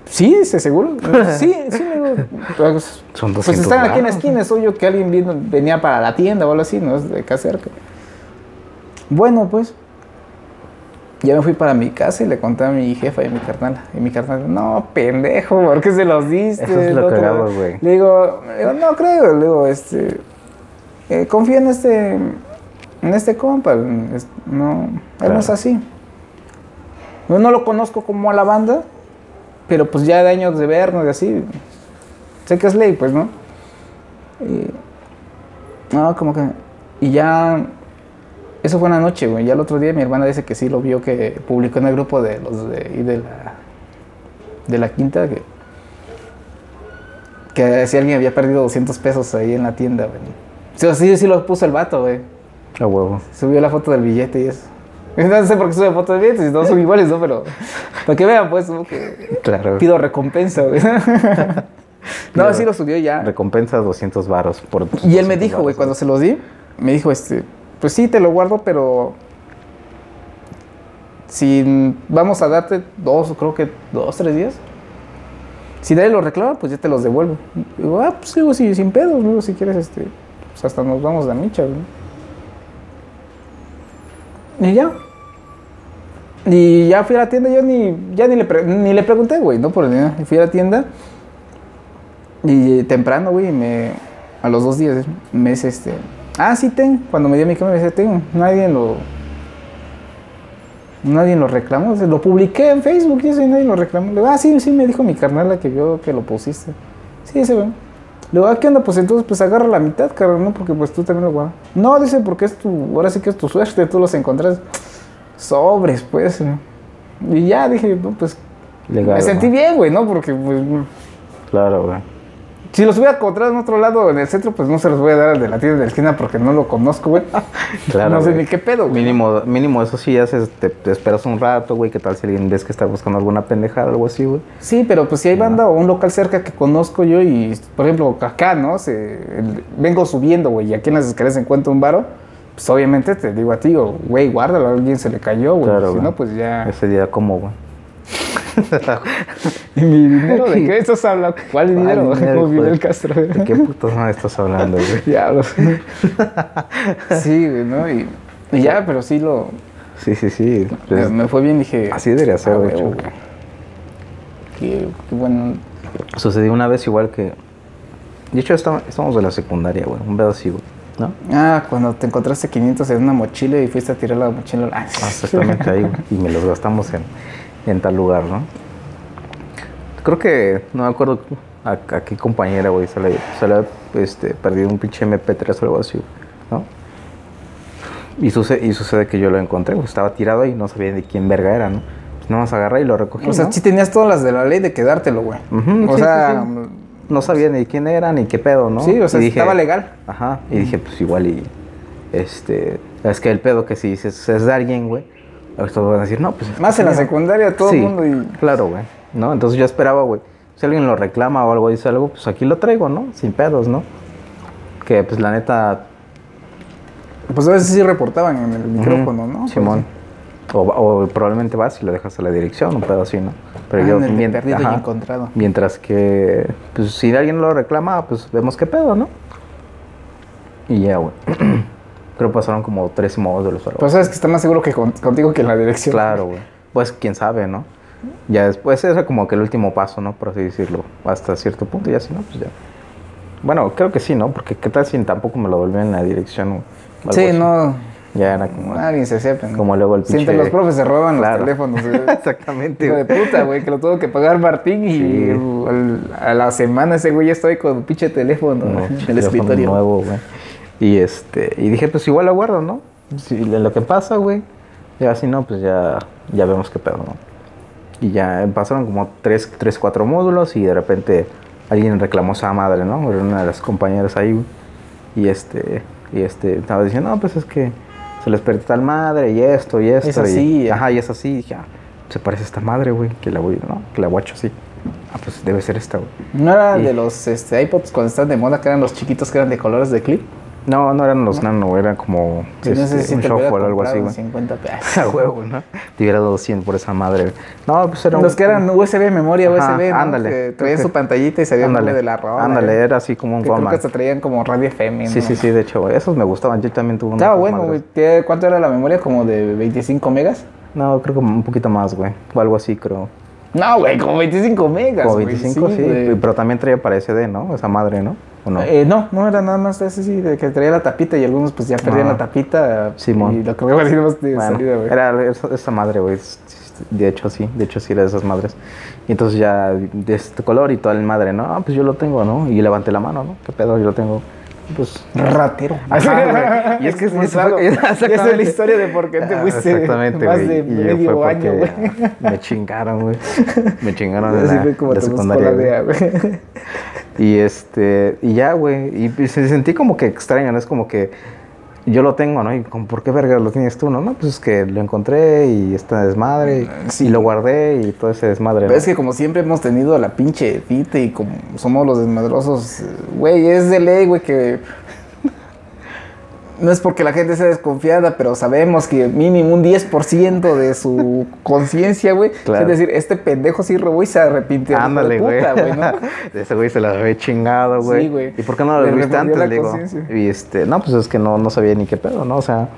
B: sí, dice, seguro. Sí, sí, digo, pues,
A: Son
B: pues
A: 200
B: están aquí en la esquina, soy yo que alguien vino- venía para la tienda o algo así, ¿no? Es de acá cerca. Bueno, pues. Ya me fui para mi casa y le conté a mi jefa y a mi carnal. Y mi carnal, no, pendejo, ¿por qué se los diste?
A: Eso es lo cagado, güey.
B: Le digo, no creo, le digo, este. eh, confío en este. En este compa. no, él no es así. Yo no lo conozco como a la banda, pero pues ya de años de vernos y así. Sé que es ley, pues, ¿no? Y- no, como que. Y ya. Eso fue una noche, güey. Ya el otro día mi hermana dice que sí lo vio que publicó en el grupo de los de, y de la. De la quinta que. Que si alguien había perdido 200 pesos ahí en la tienda, güey. Sí, sí, sí lo puso el vato, güey.
A: A huevo.
B: Subió la foto del billete y eso. No sé por qué sube fotos de billetes, si todos son iguales, ¿no? Pero para que vean, pues, ¿no? que
A: Claro.
B: pido recompensa, güey. No, sí lo subió ya.
A: Recompensa 200 varos por.
B: Y él me
A: 200
B: dijo, güey, cuando se los di, me dijo, este, pues sí, te lo guardo, pero si vamos a darte dos, creo que dos, tres días. Si nadie lo reclama, pues ya te los devuelvo. Digo, ah, pues digo, sí, sin pedos, si quieres, este, pues hasta nos vamos de micha, güey. Y ya. Y ya fui a la tienda, yo ni, ya ni le, ni le pregunté, güey, no por el. Y Fui a la tienda y temprano, güey, me, a los dos días me este, ah, sí, ten. Cuando me dio mi cama me dice, ten, nadie lo, nadie lo reclamó. Lo publiqué en Facebook y eso y nadie lo reclamó. Le digo, ah, sí, sí, me dijo mi carnala que vio que lo pusiste. Sí, ese, güey. Le digo, ah, ¿qué onda? Pues entonces, pues agarra la mitad, carnal, ¿no? Porque pues tú también lo guardas. No, dice, porque es tu, ahora sí que es tu suerte, tú los encontrás. Sobres, pues. Y ya dije, no, pues,
A: Legal,
B: me sentí
A: ¿no?
B: bien, güey, ¿no? Porque, pues,
A: Claro, güey.
B: Si los hubiera encontrado en otro lado, en el centro, pues no se los voy a dar al de la tienda de la esquina porque no lo conozco, güey.
A: Claro,
B: no sé
A: güey.
B: ni qué pedo, güey.
A: Mínimo, mínimo eso sí haces, te, te esperas un rato, güey. ¿Qué tal si alguien ves que está buscando alguna pendejada o algo así, güey?
B: Sí, pero pues si hay banda o un local cerca que conozco yo y, por ejemplo, acá, ¿no? Se, el- vengo subiendo, güey, y aquí en las escaleras encuentro un varo, pues obviamente te digo a ti, güey, guárdalo, a alguien se le cayó, güey.
A: Claro,
B: si
A: güey.
B: no, pues ya.
A: Ese día, ¿cómo, güey?
B: ¿Y mi dinero de qué estás hablando? ¿Cuál dinero?
A: dinero,
B: Como
A: hijo de-
B: Fidel Castro.
A: ¿De qué putas madre estás hablando, güey?
B: Diablos. sí, güey, ¿no? Y, y ya, pero sí lo.
A: Sí, sí, sí. pues,
B: me fue bien, dije.
A: así debería ser,
B: ah,
A: de hecho.
B: güey. Qué, qué bueno.
A: Sucedió una vez igual que... De hecho, estamos, de la secundaria, güey. Un pedo así, güey. ¿No?
B: Ah, cuando te encontraste 500 en una mochila y fuiste a tirar la mochila. Ah,
A: Ah, Exactamente ahí, güey. Y me los gastamos en, en tal lugar, ¿no? Creo que, no me acuerdo a, a qué compañera, güey, se le, se le este, perdido un pinche MP3 o algo así, ¿no? Y sucede, y sucede que yo lo encontré. Estaba tirado ahí, no sabía de quién verga era, ¿no? Pues nada más agarré y lo recogí,
B: O sea,
A: ¿no?
B: sí tenías todas las de la ley de quedártelo, güey. O
A: sí,
B: sea,
A: sí, No sabía ni quién era, ni qué pedo, ¿no?
B: sí, o sea,
A: Y dije-
B: estaba legal.
A: Ajá, y dije, pues igual y. Este. Es que el pedo que si dices es de alguien, güey. Todos van a decir, no, pues. es
B: Más en la
A: mío".
B: secundaria, todo
A: Sí,
B: el mundo. Y...
A: Claro, güey. ¿No? Entonces yo esperaba, güey. Si alguien lo reclama o algo dice algo, pues aquí lo traigo, ¿no? Sin pedos, ¿no? Que pues la neta.
B: Pues a veces sí reportaban en el micrófono, ¿no? Pues,
A: Simón. O, o probablemente vas y lo dejas a la dirección, un pedo así, ¿no? Pero
B: Ah,
A: yo
B: en el de
A: mien-
B: perdido y encontrado.
A: Mientras que, pues si alguien lo reclama, pues vemos qué pedo, ¿no? Y ya, güey. Creo que pasaron como tres módulos o algo
B: Pues sabes que está más seguro que con- contigo que en la dirección.
A: Claro, güey. Pues quién sabe, ¿no? Ya después era como que el último paso, ¿no? Por así decirlo, hasta cierto punto y así, ¿no? Pues ya. Bueno, creo que sí, ¿no? Porque qué tal si tampoco me lo volví en la dirección o
B: Sí,
A: así?
B: no.
A: Ya era como...
B: Nadie se sepa.
A: Como luego el
B: Si entre
A: pinche-
B: los profes se roban
A: Claro.
B: los teléfonos.
A: Exactamente,
B: Hijo de puta, güey, que lo tuvo que pagar Martín y a la semana ese güey ya estoy con un pinche teléfono
A: No,
B: en el escritorio.
A: nuevo, güey. Y este, y dije, pues igual lo guardo, ¿no? Si lo que pasa, güey. Ya si no, pues ya, ya vemos qué pedo, ¿no? Y ya pasaron como tres, tres, cuatro módulos y de repente alguien reclamó esa madre, ¿no? Era una de las compañeras ahí, güey. Y este, y este, estaba diciendo, no, pues es que se les perdió tal madre y esto y esto.
B: Es así,
A: y,
B: ya.
A: Ajá, y es así. Y dije, ah, se parece a esta madre, güey, que la voy, ¿no? Que la guacho así. Ah, pues debe ser esta, güey.
B: ¿No era
A: Y-
B: de los este, iPods cuando estaban de moda que eran los chiquitos que eran de colores de clip?
A: No, no eran los nano, era como
B: no sé
A: este,
B: si
A: un shuffle o algo así, güey.
B: 50 pesos.
A: A huevo, ¿no? Te hubiera dado 100 por esa madre. No, pues era un-
B: Los que eran USB, memoria
A: Ajá,
B: USB, ¿no?
A: ándale.
B: Que traían su pantallita y se el nombre de la rola.
A: ándale,
B: ¿eh?
A: era así como un
B: Que creo que hasta traían como radio FM.
A: Sí,
B: ¿no?
A: sí, sí, de hecho, güey, esos me gustaban. Yo también tuve uno. de
B: Estaba bueno, güey.
A: madres.
B: ¿Qué- ¿Cuánto era la memoria? ¿Como de 25 megas?
A: No, creo que un poquito más, güey. O algo así, creo.
B: No, güey, como 25 megas.
A: Como
B: güey,
A: 25, sí. pero también traía para SD, ¿no? Esa madre, ¿no? ¿O no?
B: Eh, no, no era nada más ese sí, de que traía la tapita y algunos pues ya perdían
A: Ah.
B: la tapita.
A: Simón.
B: Y lo cargaba así nomás de
A: Bueno,
B: salida, güey.
A: era esa, madre, güey. De hecho, sí. De hecho, sí era de esas madres. Y entonces ya de este color y toda el madre, ¿no? Ah, pues yo lo tengo, ¿no? Y levanté la mano, ¿no? ¿Qué pedo? Yo lo tengo. Pues
B: Ratero.
A: Ajá, güey. Y es que es
B: Y esa es la historia de por qué te
A: Ah,
B: fuiste
A: Exactamente,
B: más de
A: Y
B: medio año, güey.
A: Me chingaron, güey. Me chingaron
B: Así
A: la,
B: como
A: la secundaria, güey. Y este, y ya, güey. Y pues, se sentí como que extraño, ¿no? Es como que yo lo tengo, ¿no? Y como, ¿por qué verga lo tienes tú, no? No, pues es que lo encontré y está desmadre. Y,
B: Sí.
A: y lo guardé y todo ese desmadre.
B: Pero
A: ¿no?
B: es que como siempre hemos tenido la pinche fite y como somos los desmadrosos, eh, güey, es de ley, güey, que... No es porque la gente sea desconfiada, pero sabemos que mínimo un 10% de su conciencia, güey.
A: Claro.
B: Es decir, este pendejo sí robó y se arrepintió.
A: Ándale, güey.
B: puta, güey, ¿no?
A: Ese güey se la había chingado, güey.
B: Sí, güey.
A: ¿Y por qué no lo
B: Le
A: viste antes?
B: la
A: Le digo. Y este, no, pues es que no, no sabía ni qué pedo, ¿no? O sea,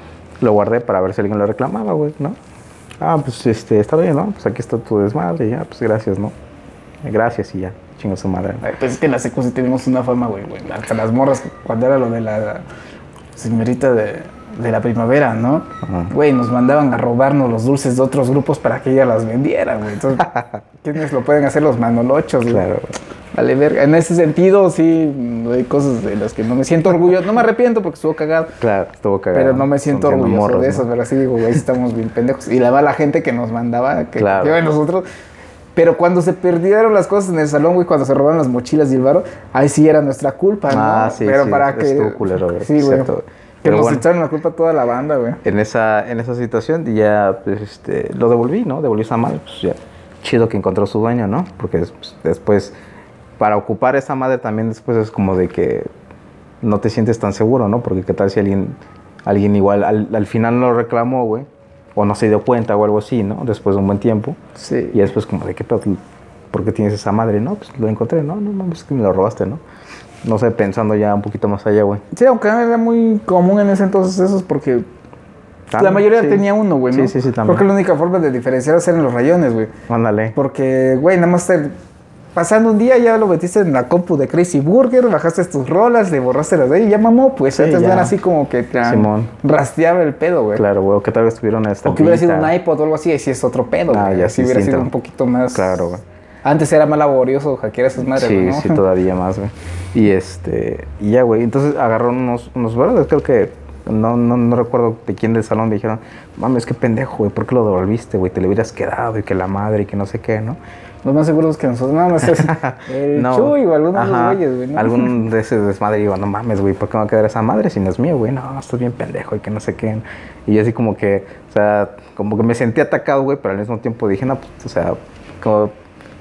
A: lo guardé para ver si alguien lo reclamaba, güey, ¿no? Ah, pues este, está bien, ¿no? Pues aquí está tu desmadre y ya, pues gracias, ¿no? Gracias y ya, chingo su madre.
B: Ay, Pues es que en la secu sí tenemos una fama, güey, güey. Hasta las morras, cuando era lo de la señorita de, de la primavera, ¿no? Güey, nos mandaban a robarnos los dulces de otros grupos para que ella las vendiera, güey. Entonces, ¿quiénes lo pueden hacer? Los manolochos, güey.
A: Claro.
B: Vale, verga. En ese sentido, sí, hay cosas de las que no me siento orgulloso. No me arrepiento porque estuvo cagado.
A: Claro, estuvo cagado.
B: Pero no me siento
A: Son
B: orgulloso
A: morros,
B: de
A: ¿no?
B: eso, pero sí digo, güey, estamos bien pendejos. Y la va la gente que nos mandaba, que
A: Claro.
B: que iba nosotros. Pero cuando se perdieron las cosas en el salón, güey, cuando se robaron las mochilas y el varo, ahí sí era nuestra culpa, ¿no?
A: Ah, sí,
B: Pero
A: sí,
B: para que.
A: estuvo culero, güey,
B: Sí, güey. Que
A: Pero
B: nos
A: bueno.
B: echaron la culpa a toda la banda, güey.
A: En esa, en esa situación ya, pues, este, lo devolví, ¿no? Devolví esa madre, pues ya, chido que encontró su dueño, ¿no? Porque pues, después, para ocupar esa madre también después es como de que no te sientes tan seguro, ¿no? Porque qué tal si alguien, alguien igual al, al final lo reclamó, güey, o no se dio cuenta o algo así, ¿no? Después de un buen tiempo.
B: Sí.
A: Y después como de qué pedo, ¿por qué tienes esa madre? No, pues lo encontré, no, no, no, es que me lo robaste, ¿no? No sé, pensando ya un poquito más allá, güey.
B: Sí, aunque era muy común en ese entonces esos porque la mayoría
A: sí.
B: tenía uno, güey, ¿no?
A: Sí, sí, sí, también.
B: Porque la única forma de diferenciar es en los rayones, güey.
A: Ándale.
B: Porque, güey, nada más te- pasando un día ya lo metiste en la compu de Crazy Burger, bajaste tus rolas, le borraste las de ahí y ya mamó, pues
A: Sí,
B: antes
A: ya.
B: no era así como que te
A: Simón.
B: rastreaba el pedo, güey.
A: Claro, güey, que tal vez tuvieron esta
B: O que hubiera sido un iPod o algo así, ahí sí es otro pedo,
A: Ah,
B: güey.
A: ya, sí,
B: hubiera sido un poquito más.
A: Claro, güey.
B: Antes era más laborioso hackear esas madres,
A: Sí,
B: ¿no?
A: sí, todavía más, güey. Y este, y ya, güey. Entonces agarraron unos, unos verdes, creo que, no, no, no recuerdo de quién del salón le dijeron, mames, qué pendejo, güey, ¿por qué lo devolviste, güey? Te le hubieras quedado y que la madre y que no sé qué, ¿no?
B: Los más seguros que nosotros, más es el
A: no.
B: Chuy o algunos de los güeyes, güey, ¿no?
A: Algún de ese desmadre digo, no mames, güey, ¿por qué me va a quedar esa madre si no es mío, güey? No, estás bien pendejo y que no sé qué. Y yo así como que, o sea, como que me sentí atacado, güey, pero al mismo tiempo dije, no, pues, o sea, como,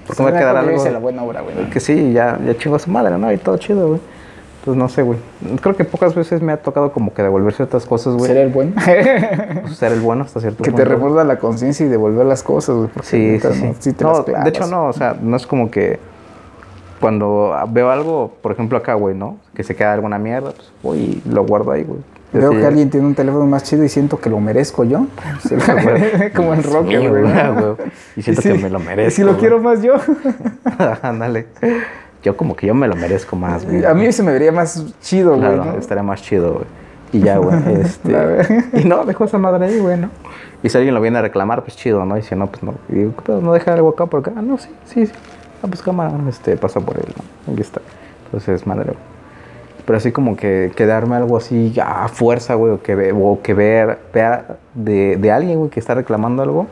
A: ¿por qué me va a quedar algo?
B: Hice la buena obra, güey. ¿no?
A: Que sí, ya, ya chingó a su madre, ¿no? Y todo chido, güey. Entonces, no sé, güey. Creo que pocas veces me ha tocado como que devolver ciertas cosas, güey.
B: Sería el bueno.
A: Pues, Ser el bueno hasta cierto
B: que te recuerda la conciencia y devolver las cosas, güey.
A: Sí,
B: neta,
A: sí,
B: no,
A: sí.
B: te
A: No,
B: las clavas.
A: de hecho, no, o sea, no es como que cuando veo algo, por ejemplo, acá, güey, ¿no? Que se queda alguna mierda, pues voy y lo guardo ahí, güey.
B: Veo
A: Sí.
B: que alguien tiene un teléfono más chido y siento que lo merezco yo. Como en
A: Es
B: rock, güey.
A: Y siento
B: sí,
A: que me lo merezco.
B: Si lo quiero más yo.
A: Ándale. Yo como que yo me lo merezco más, güey.
B: A mí se me vería más chido, güey.
A: Claro,
B: ¿no?
A: estaría más chido, güey. Y ya, güey. Este,
B: ver-
A: y no, dejó esa madre ahí, güey, ¿no? Y si alguien lo viene a reclamar, pues chido, ¿no? Y si no, pues no. Y digo, ¿qué pedo? ¿No deja algo acá por acá? Ah, no, sí, sí, sí. Ah, pues cámara, este, pasa por él, ¿no? Aquí está. Entonces, madre, güey. Pero así como que quedarme algo así a fuerza, güey, o que, ve- o que ver, vea de, de alguien, güey, que está reclamando algo,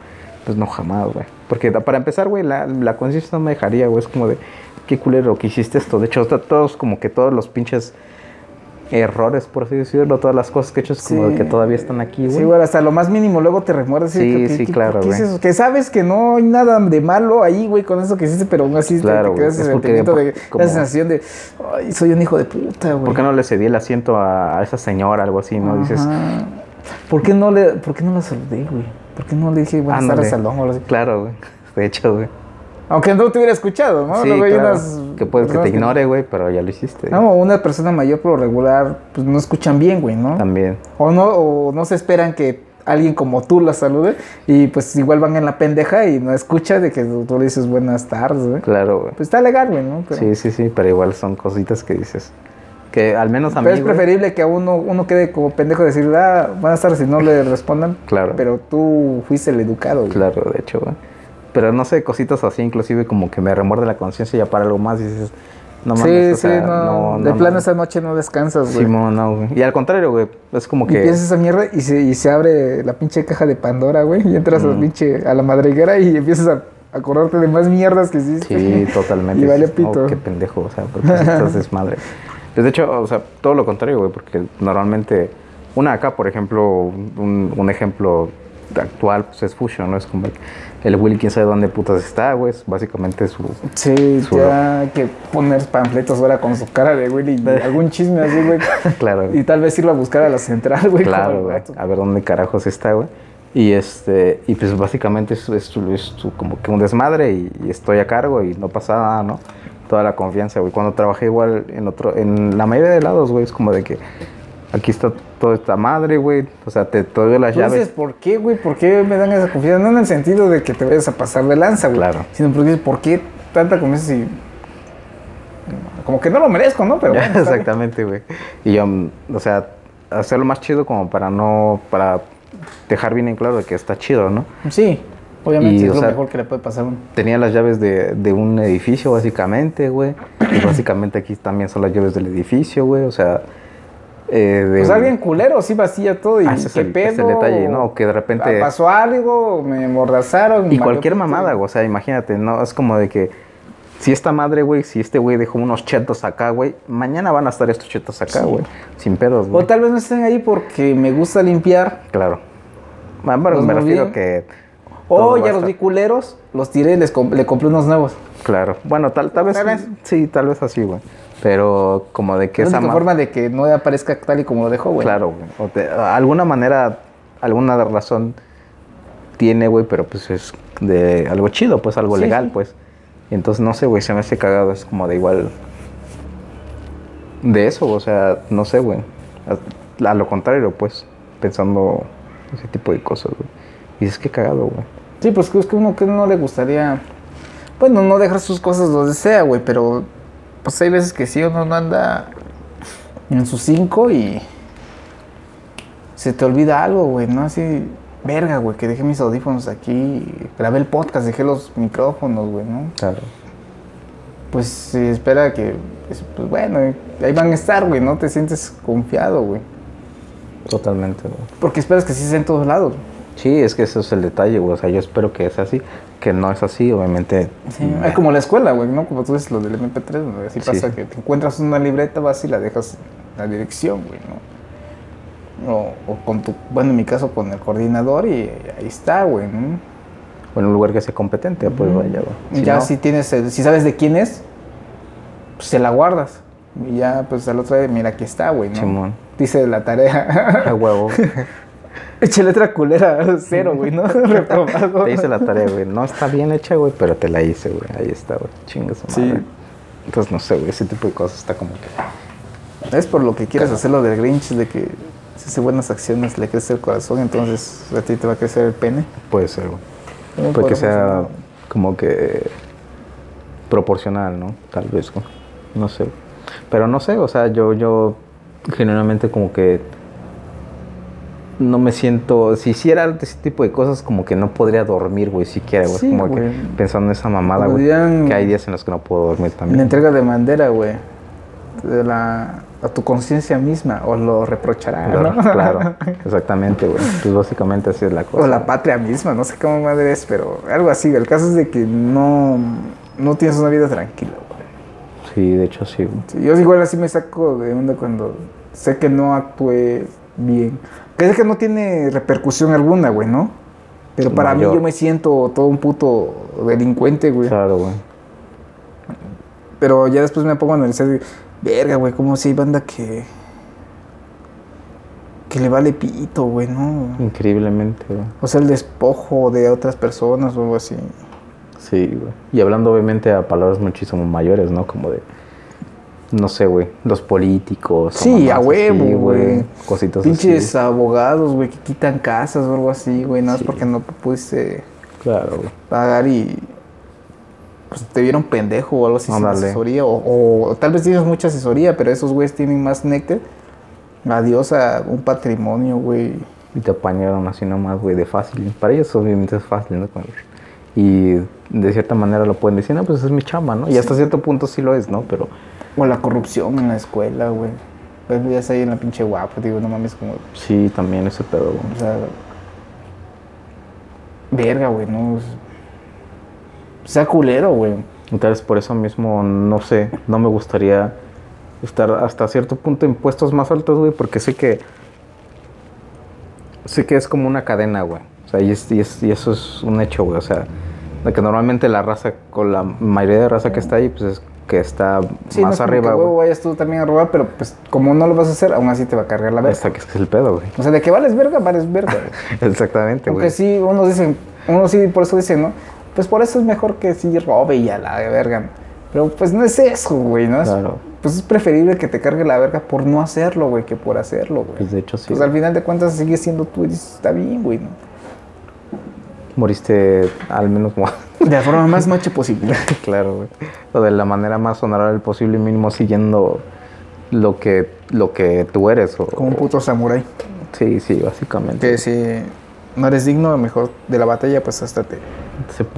A: pues no jamás, güey. Porque para empezar, güey, la, la conciencia no me dejaría, güey. Es como de, qué culero que hiciste esto. De hecho, to- todos, como que todos los pinches errores, por así decirlo, todas las cosas que he hecho es como de que todavía están aquí, güey.
B: Sí, güey, hasta lo más mínimo luego te remuerdas. y
A: Sí,
B: que-
A: sí,
B: que-
A: claro,
B: ¿qué es
A: güey.
B: Que sabes que no hay nada de malo ahí, güey, con eso que hiciste, pero aún así te-
A: Claro,
B: te, quedas sentimiento de
A: como-
B: la sensación de, ay, soy un hijo de puta, güey.
A: ¿Por qué no le cedí el asiento a, a esa señora, algo así, no? Dices.
B: ¿Por qué no le, por qué no la saludé, güey? ¿Por qué no le dije buenas
A: ándale.
B: tardes al don o algo así?
A: Claro, güey. De hecho, güey.
B: Aunque no te hubiera escuchado, ¿no?
A: Sí,
B: Luego hay
A: claro.
B: unas
A: que puede que te ignore, güey, pero ya lo hiciste.
B: No, una persona mayor por lo regular, pues no escuchan bien, güey, ¿no?
A: También.
B: O no, o no se esperan que alguien como tú la salude y pues igual van en la pendeja y no escucha de que tú, tú le dices buenas tardes, güey.
A: Claro, güey.
B: Pues está legal, güey, ¿no? Pero,
A: Sí, sí, sí, pero igual son cositas que dices. Que al menos a mí.
B: pero es
A: güey,
B: preferible que a uno, uno quede como pendejo de decir, ah, buenas tardes y no le respondan.
A: Claro.
B: Pero tú fuiste el educado, güey.
A: Claro, de hecho, güey. Pero no sé, cositas así, inclusive como que me remuerde la conciencia ya para algo más y dices, no
B: sí,
A: mames, o
B: sí,
A: sea,
B: no,
A: no,
B: De
A: no,
B: plano
A: no.
B: esa noche no descansas, güey.
A: Simón, no, güey. Y al contrario, güey, es como
B: Y
A: que.
B: piensas esa mierda y se, y se abre la pinche caja de Pandora, güey. Y entras a, la pinche, a la madriguera y empiezas a acordarte de más mierdas que hiciste.
A: Sí, totalmente.
B: Y vale
A: no,
B: pito.
A: qué pendejo, o sea, porque estás desmadre. Pues de hecho, o sea, todo lo contrario, güey, porque normalmente, una acá, por ejemplo, un, un ejemplo actual, pues es Fusion, ¿no? Es como el Willy, quién sabe dónde putas está, güey, es básicamente su...
B: Sí,
A: Su-
B: ya que poner panfletos ahora con su cara de Willy y algún chisme así, güey.
A: Claro,
B: Y tal vez irlo a buscar a la central, güey.
A: Claro, güey. A ver dónde carajos está, güey. Y este, y pues básicamente es, es, es como que un desmadre y, y estoy a cargo y no pasa nada, ¿no? Toda la confianza, güey. Cuando trabajé igual en otro, en la mayoría de lados, güey, es como de que aquí está toda esta madre, güey. O sea, te, te doy las
B: dices,
A: llaves.
B: ¿por qué, güey? ¿Por qué me dan esa confianza? No en el sentido de que te vayas a pasar de lanza, güey.
A: Claro.
B: Sino porque ¿por qué tanta confianza si... Como que no lo merezco, ¿no? Pero bueno,
A: exactamente, güey. Y yo, o sea, hacerlo más chido como para no, para dejar bien en claro de que está chido, ¿no?
B: Sí, obviamente
A: Y,
B: es
A: o
B: lo
A: sea,
B: mejor que le puede pasar a uno.
A: Tenía las llaves de, de un edificio, básicamente, güey. Y básicamente aquí también son las llaves del edificio, güey. O sea, eh, de.
B: Pues alguien culero, sí vacía todo y
A: Ah, ese es
B: qué
A: el-
B: pedo.
A: ese detalle, ¿no? Que de repente-
B: Ah, Pasó algo, me amordazaron.
A: Y cualquier mamada, güey. O sea, imagínate, ¿no? Es como de que. Si esta madre, güey, si este güey dejó unos chetos acá, güey, mañana van a estar estos chetos acá,
B: Sí.
A: güey. Sin pedos,
B: O
A: güey.
B: tal vez no estén ahí porque me gusta limpiar.
A: Claro.
B: Los
A: me
B: moví.
A: refiero que.
B: O
A: todo va
B: ya
A: a
B: los
A: estar-
B: vi culeros, los tiré y les comp- le compré unos nuevos.
A: Claro. Bueno, tal, tal vez.
B: Tal vez.
A: Sí, tal vez así, güey. Pero como de que
B: Es
A: esa
B: forma de que no aparezca tal y como lo dejó, güey.
A: Claro, güey. O de alguna manera, alguna razón tiene, güey, pero pues es de algo chido, pues algo
B: Sí,
A: legal,
B: sí.
A: pues. Y entonces, no sé, güey, se me hace cagado, es como de igual. De eso, o sea, no sé, güey. A, a lo contrario, pues, pensando ese tipo de cosas, güey. Y es que cagado, güey.
B: Sí, pues es que uno que no le gustaría. Bueno, no dejar sus cosas donde sea, güey, pero pues hay veces que sí uno no anda en sus cinco y se te olvida algo, güey, ¿no? Así, verga, güey, que dejé mis audífonos aquí, grabé el podcast, dejé los micrófonos, güey, ¿no?
A: Claro.
B: Pues se espera que, pues, bueno, ahí van a estar, güey, no te sientes confiado, güey.
A: Totalmente, güey.
B: Porque esperas que sí sea en todos lados.
A: Sí, es que ese es el detalle, güey. O sea, yo espero que es así. Que no es así, obviamente.
B: Sí, es como la escuela, güey, ¿no? Como tú dices, lo del MP3, güey. Así
A: Sí.
B: pasa que te encuentras una libreta, vas y la dejas en la dirección, güey, ¿no? O, o con tu, bueno, en mi caso con el coordinador y ahí está, güey, ¿no?
A: O en un lugar que sea competente, pues vaya, güey.
B: Y
A: Si
B: ya
A: no-
B: si tienes, el- si sabes de quién es, pues se la guardas. Y ya, pues al otro día, mira, aquí está, güey, ¿no?
A: Simón.
B: Dice la tarea.
A: A huevo.
B: Eche letra culera, cero, güey, ¿no? Reprobado.
A: Te hice la tarea, güey. No está bien hecha, güey, pero te la hice, güey. Ahí está, güey. Chinga su
B: Sí.
A: Entonces, no sé, güey. Ese tipo de cosas está como que.
B: Es por lo que quieres hacer lo del Grinch, de que Si hace buenas acciones, le crece el corazón, entonces a ti te va a crecer el pene.
A: Puede ser, güey.
B: ¿Cómo
A: Puede que sea como que proporcional, ¿no? Tal vez, güey. No sé. Pero no sé, o sea, yo, yo generalmente como que no me siento, si hiciera ese tipo de cosas, como que no podría dormir, güey, siquiera, güey.
B: Sí,
A: como
B: güey.
A: que pensando en esa mamada, güey. Que hay días en los que no puedo dormir
B: La
A: también.
B: entrega de bandera, güey. De la, a tu conciencia misma, o lo reprochará,
A: Claro,
B: ¿no?
A: claro, exactamente, güey. Pues básicamente así es la cosa.
B: O la patria misma, no sé cómo madre es, pero algo así. El caso es de que no, no tienes una vida tranquila, güey.
A: Sí, de hecho sí, güey.
B: Sí, yo igual así me saco de onda cuando sé que no actué bien. Que es que no tiene repercusión alguna, güey, ¿no? Pero para mí yo me siento todo un puto delincuente, güey.
A: Claro, güey.
B: Pero ya después me pongo a analizar, de, verga, güey, como si hay banda que... Que le vale pito, güey, ¿no?
A: Increíblemente, güey.
B: O sea, el despojo de otras personas o algo así.
A: Sí, güey. Y hablando obviamente a palabras muchísimo mayores, ¿no? Como de, no sé, güey, los políticos.
B: Sí, a huevo, güey.
A: Cositas
B: Pinches
A: así.
B: abogados, güey, que quitan casas o algo así, güey, nada más
A: Sí.
B: porque no pudiste
A: Claro,
B: pagar y pues, te vieron pendejo o algo así sin asesoría. O, o tal vez tienes mucha asesoría, pero esos güeyes tienen más néctar. Adiós a un patrimonio, güey.
A: Y te apañaron así nomás, güey, de fácil. Para ellos obviamente es fácil, ¿no? Y de cierta manera lo pueden decir, no, pues es mi chamba, ¿no? Y hasta cierto punto sí lo es, ¿no? Pero
B: O la corrupción en la escuela, güey. Ves, Ya está ahí en la pinche guapo, digo, no mames, como.
A: sí, también ese pedo, güey.
B: O sea. Verga, güey, no. Sea culero, güey.
A: Vez por eso mismo, no sé, no me gustaría estar hasta cierto punto en puestos más altos, güey, porque sé que sé que es como una cadena, güey. O sea, y, es- y es- y eso es un hecho, güey. O sea, de que normalmente la raza, con la mayoría de raza que está ahí, pues es que está
B: Sí, no
A: más
B: es como
A: arriba,
B: que, huevo,
A: güey.
B: vayas tú también a robar, pero pues como no lo vas a hacer, aún así te va a cargar la verga.
A: Que es el pedo, güey.
B: O sea, de que vales verga, vales verga. güey.
A: Exactamente,
B: Aunque
A: güey.
B: sí, unos dicen, unos sí, por eso dicen, ¿no? Pues por eso es mejor que sí robe y a la verga. Pero pues no es eso, güey, ¿no? Es-
A: Claro.
B: Pues es preferible que te cargue la verga por no hacerlo, güey, que por hacerlo, güey.
A: Pues de hecho sí.
B: Pues al final de cuentas sigues siendo tú y dices, está bien, güey, ¿no?
A: Moriste al menos como...
B: De la forma más macho posible.
A: claro, güey. O de la manera más honorable posible, mínimo siguiendo lo que, lo que tú eres. O,
B: Como un puto samurái.
A: Sí, sí, básicamente.
B: Que si no eres digno, mejor de la batalla, pues hasta te,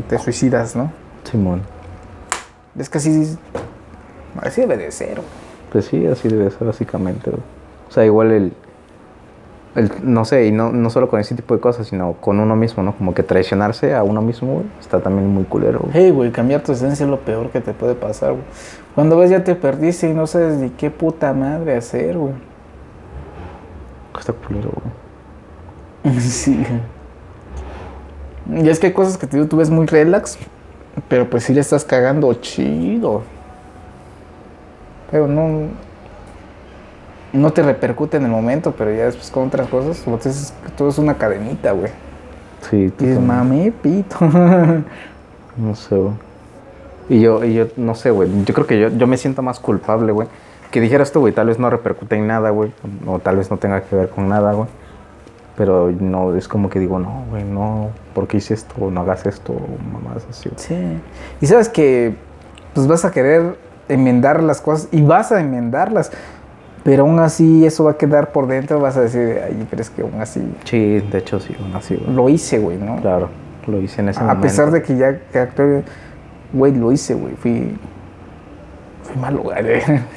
B: te suicidas, ¿no?
A: Simón.
B: Es que así, así debe de ser, güey.
A: Pues sí, así debe ser básicamente. güey. O sea, igual el, el no sé, y no, no solo con ese tipo de cosas, sino con uno mismo, ¿no? Como que traicionarse a uno mismo, güey, está también muy culero. güey.
B: Hey, güey, cambiar tu esencia es lo peor que te puede pasar, güey. Cuando ves ya te perdiste y no sabes ni qué puta madre hacer, güey.
A: Está culero, güey.
B: Sí. Y es que hay cosas que te digo, tú ves muy relax, pero pues sí le estás cagando chido. Pero no. No te repercute en el momento, pero ya después con otras cosas, tú dices, todo es una cadenita, güey.
A: Sí,
B: Y dices, mame, pito.
A: No sé, güey. Y yo, y yo, no sé, güey. Yo creo que yo, yo me siento más culpable, güey. Que dijeras esto, güey, tal vez no repercute en nada, güey. O tal vez no tenga que ver con nada, güey. Pero no, es como que digo, no, güey, no. ¿Por qué hice esto? No hagas esto, mamás así.
B: Sí. Y sabes que pues vas a querer enmendar las cosas y vas a enmendarlas. Pero aún así eso va a quedar por dentro, vas a decir, ay, pero es que aún así
A: Sí, de hecho sí, aún así, güey.
B: lo hice, güey, ¿no?
A: Claro, lo hice en ese
B: a
A: momento.
B: pesar de que ya que actué, güey, lo hice, güey, fui, fui malo, güey.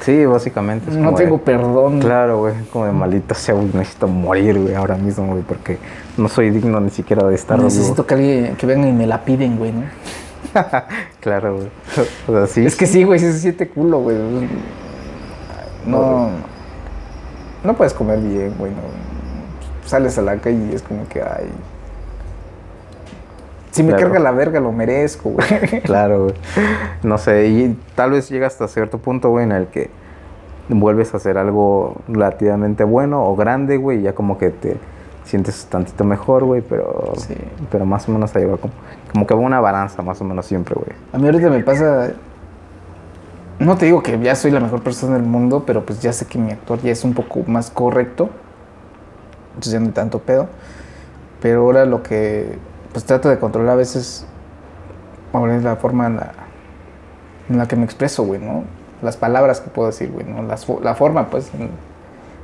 A: Sí, básicamente. es
B: No
A: como
B: tengo
A: de-
B: perdón.
A: Claro, güey, como de maldita sea, güey, necesito morir, güey, ahora mismo, güey, porque no soy digno ni siquiera de estar vivo.
B: Necesito que alguien, que vengan y me la piden, güey, ¿no?
A: Claro, güey. O sea, sí.
B: Es que sí, güey, sí se siente culo, güey. No, no puedes comer bien, güey. No. Sales a la calle y es como que, ay. Si me
A: Claro.
B: carga la verga, lo merezco, güey.
A: Claro, güey. No sé, y tal vez llega hasta cierto punto, güey, en el que vuelves a hacer algo relativamente bueno o grande, güey, y ya como que te sientes tantito mejor, güey, pero,
B: Sí.
A: pero más o menos ahí va como, como que va una balanza, más o menos siempre, güey.
B: A mí ahorita me pasa. No te digo que ya soy la mejor persona del mundo, pero pues ya sé que mi actuar ya es un poco más correcto. entonces ya no hay tanto pedo. Pero ahora lo que pues trato de controlar a veces, ahora es la forma en la, en la que me expreso, güey, ¿no? Las palabras que puedo decir, güey, ¿no? Las la forma, pues, en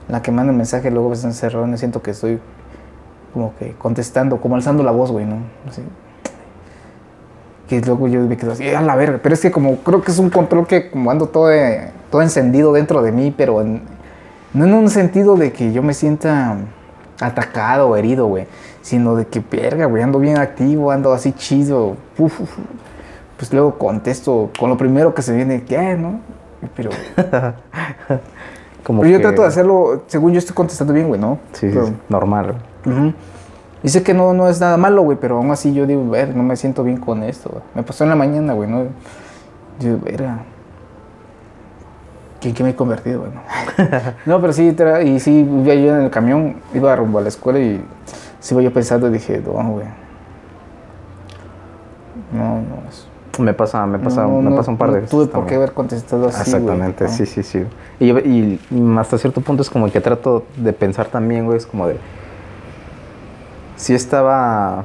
B: la que mando el mensaje, luego a veces encerrado, me siento que estoy como que contestando, como alzando la voz, güey, ¿no? Así. Que luego yo me quedo así, a la verga. Pero es que como creo que es un control que como ando todo, eh, todo encendido dentro de mí, pero en- no en un sentido de que yo me sienta atacado o herido, güey, sino de que, verga, güey, ando bien activo, ando así chido. uf. Pues luego contesto con lo primero que se viene, ¿qué, no? Pero,
A: Como
B: pero yo trato de hacerlo, según yo estoy contestando bien, güey, ¿no?
A: Sí, sí,
B: Pero-
A: sí, normal.
B: Ujú. Y sé que no, no es nada malo, güey, pero aún así yo digo, ver, no me siento bien con esto. güey. Me pasó en la mañana, güey, ¿no? Yo, verga. ¿En qué me he convertido, güey? no? Pero sí, y sí, iba yo en el camión, iba rumbo a la escuela y sí iba yo pensando y dije, no, güey. No, no, es-
A: Me pasa, me pasa,
B: no,
A: me
B: no,
A: pasa un par de veces.
B: tuve por qué haber contestado así,
A: Exactamente, sí, sí, sí. Y, y hasta cierto punto es como que trato de pensar también, güey, es como de... Si estaba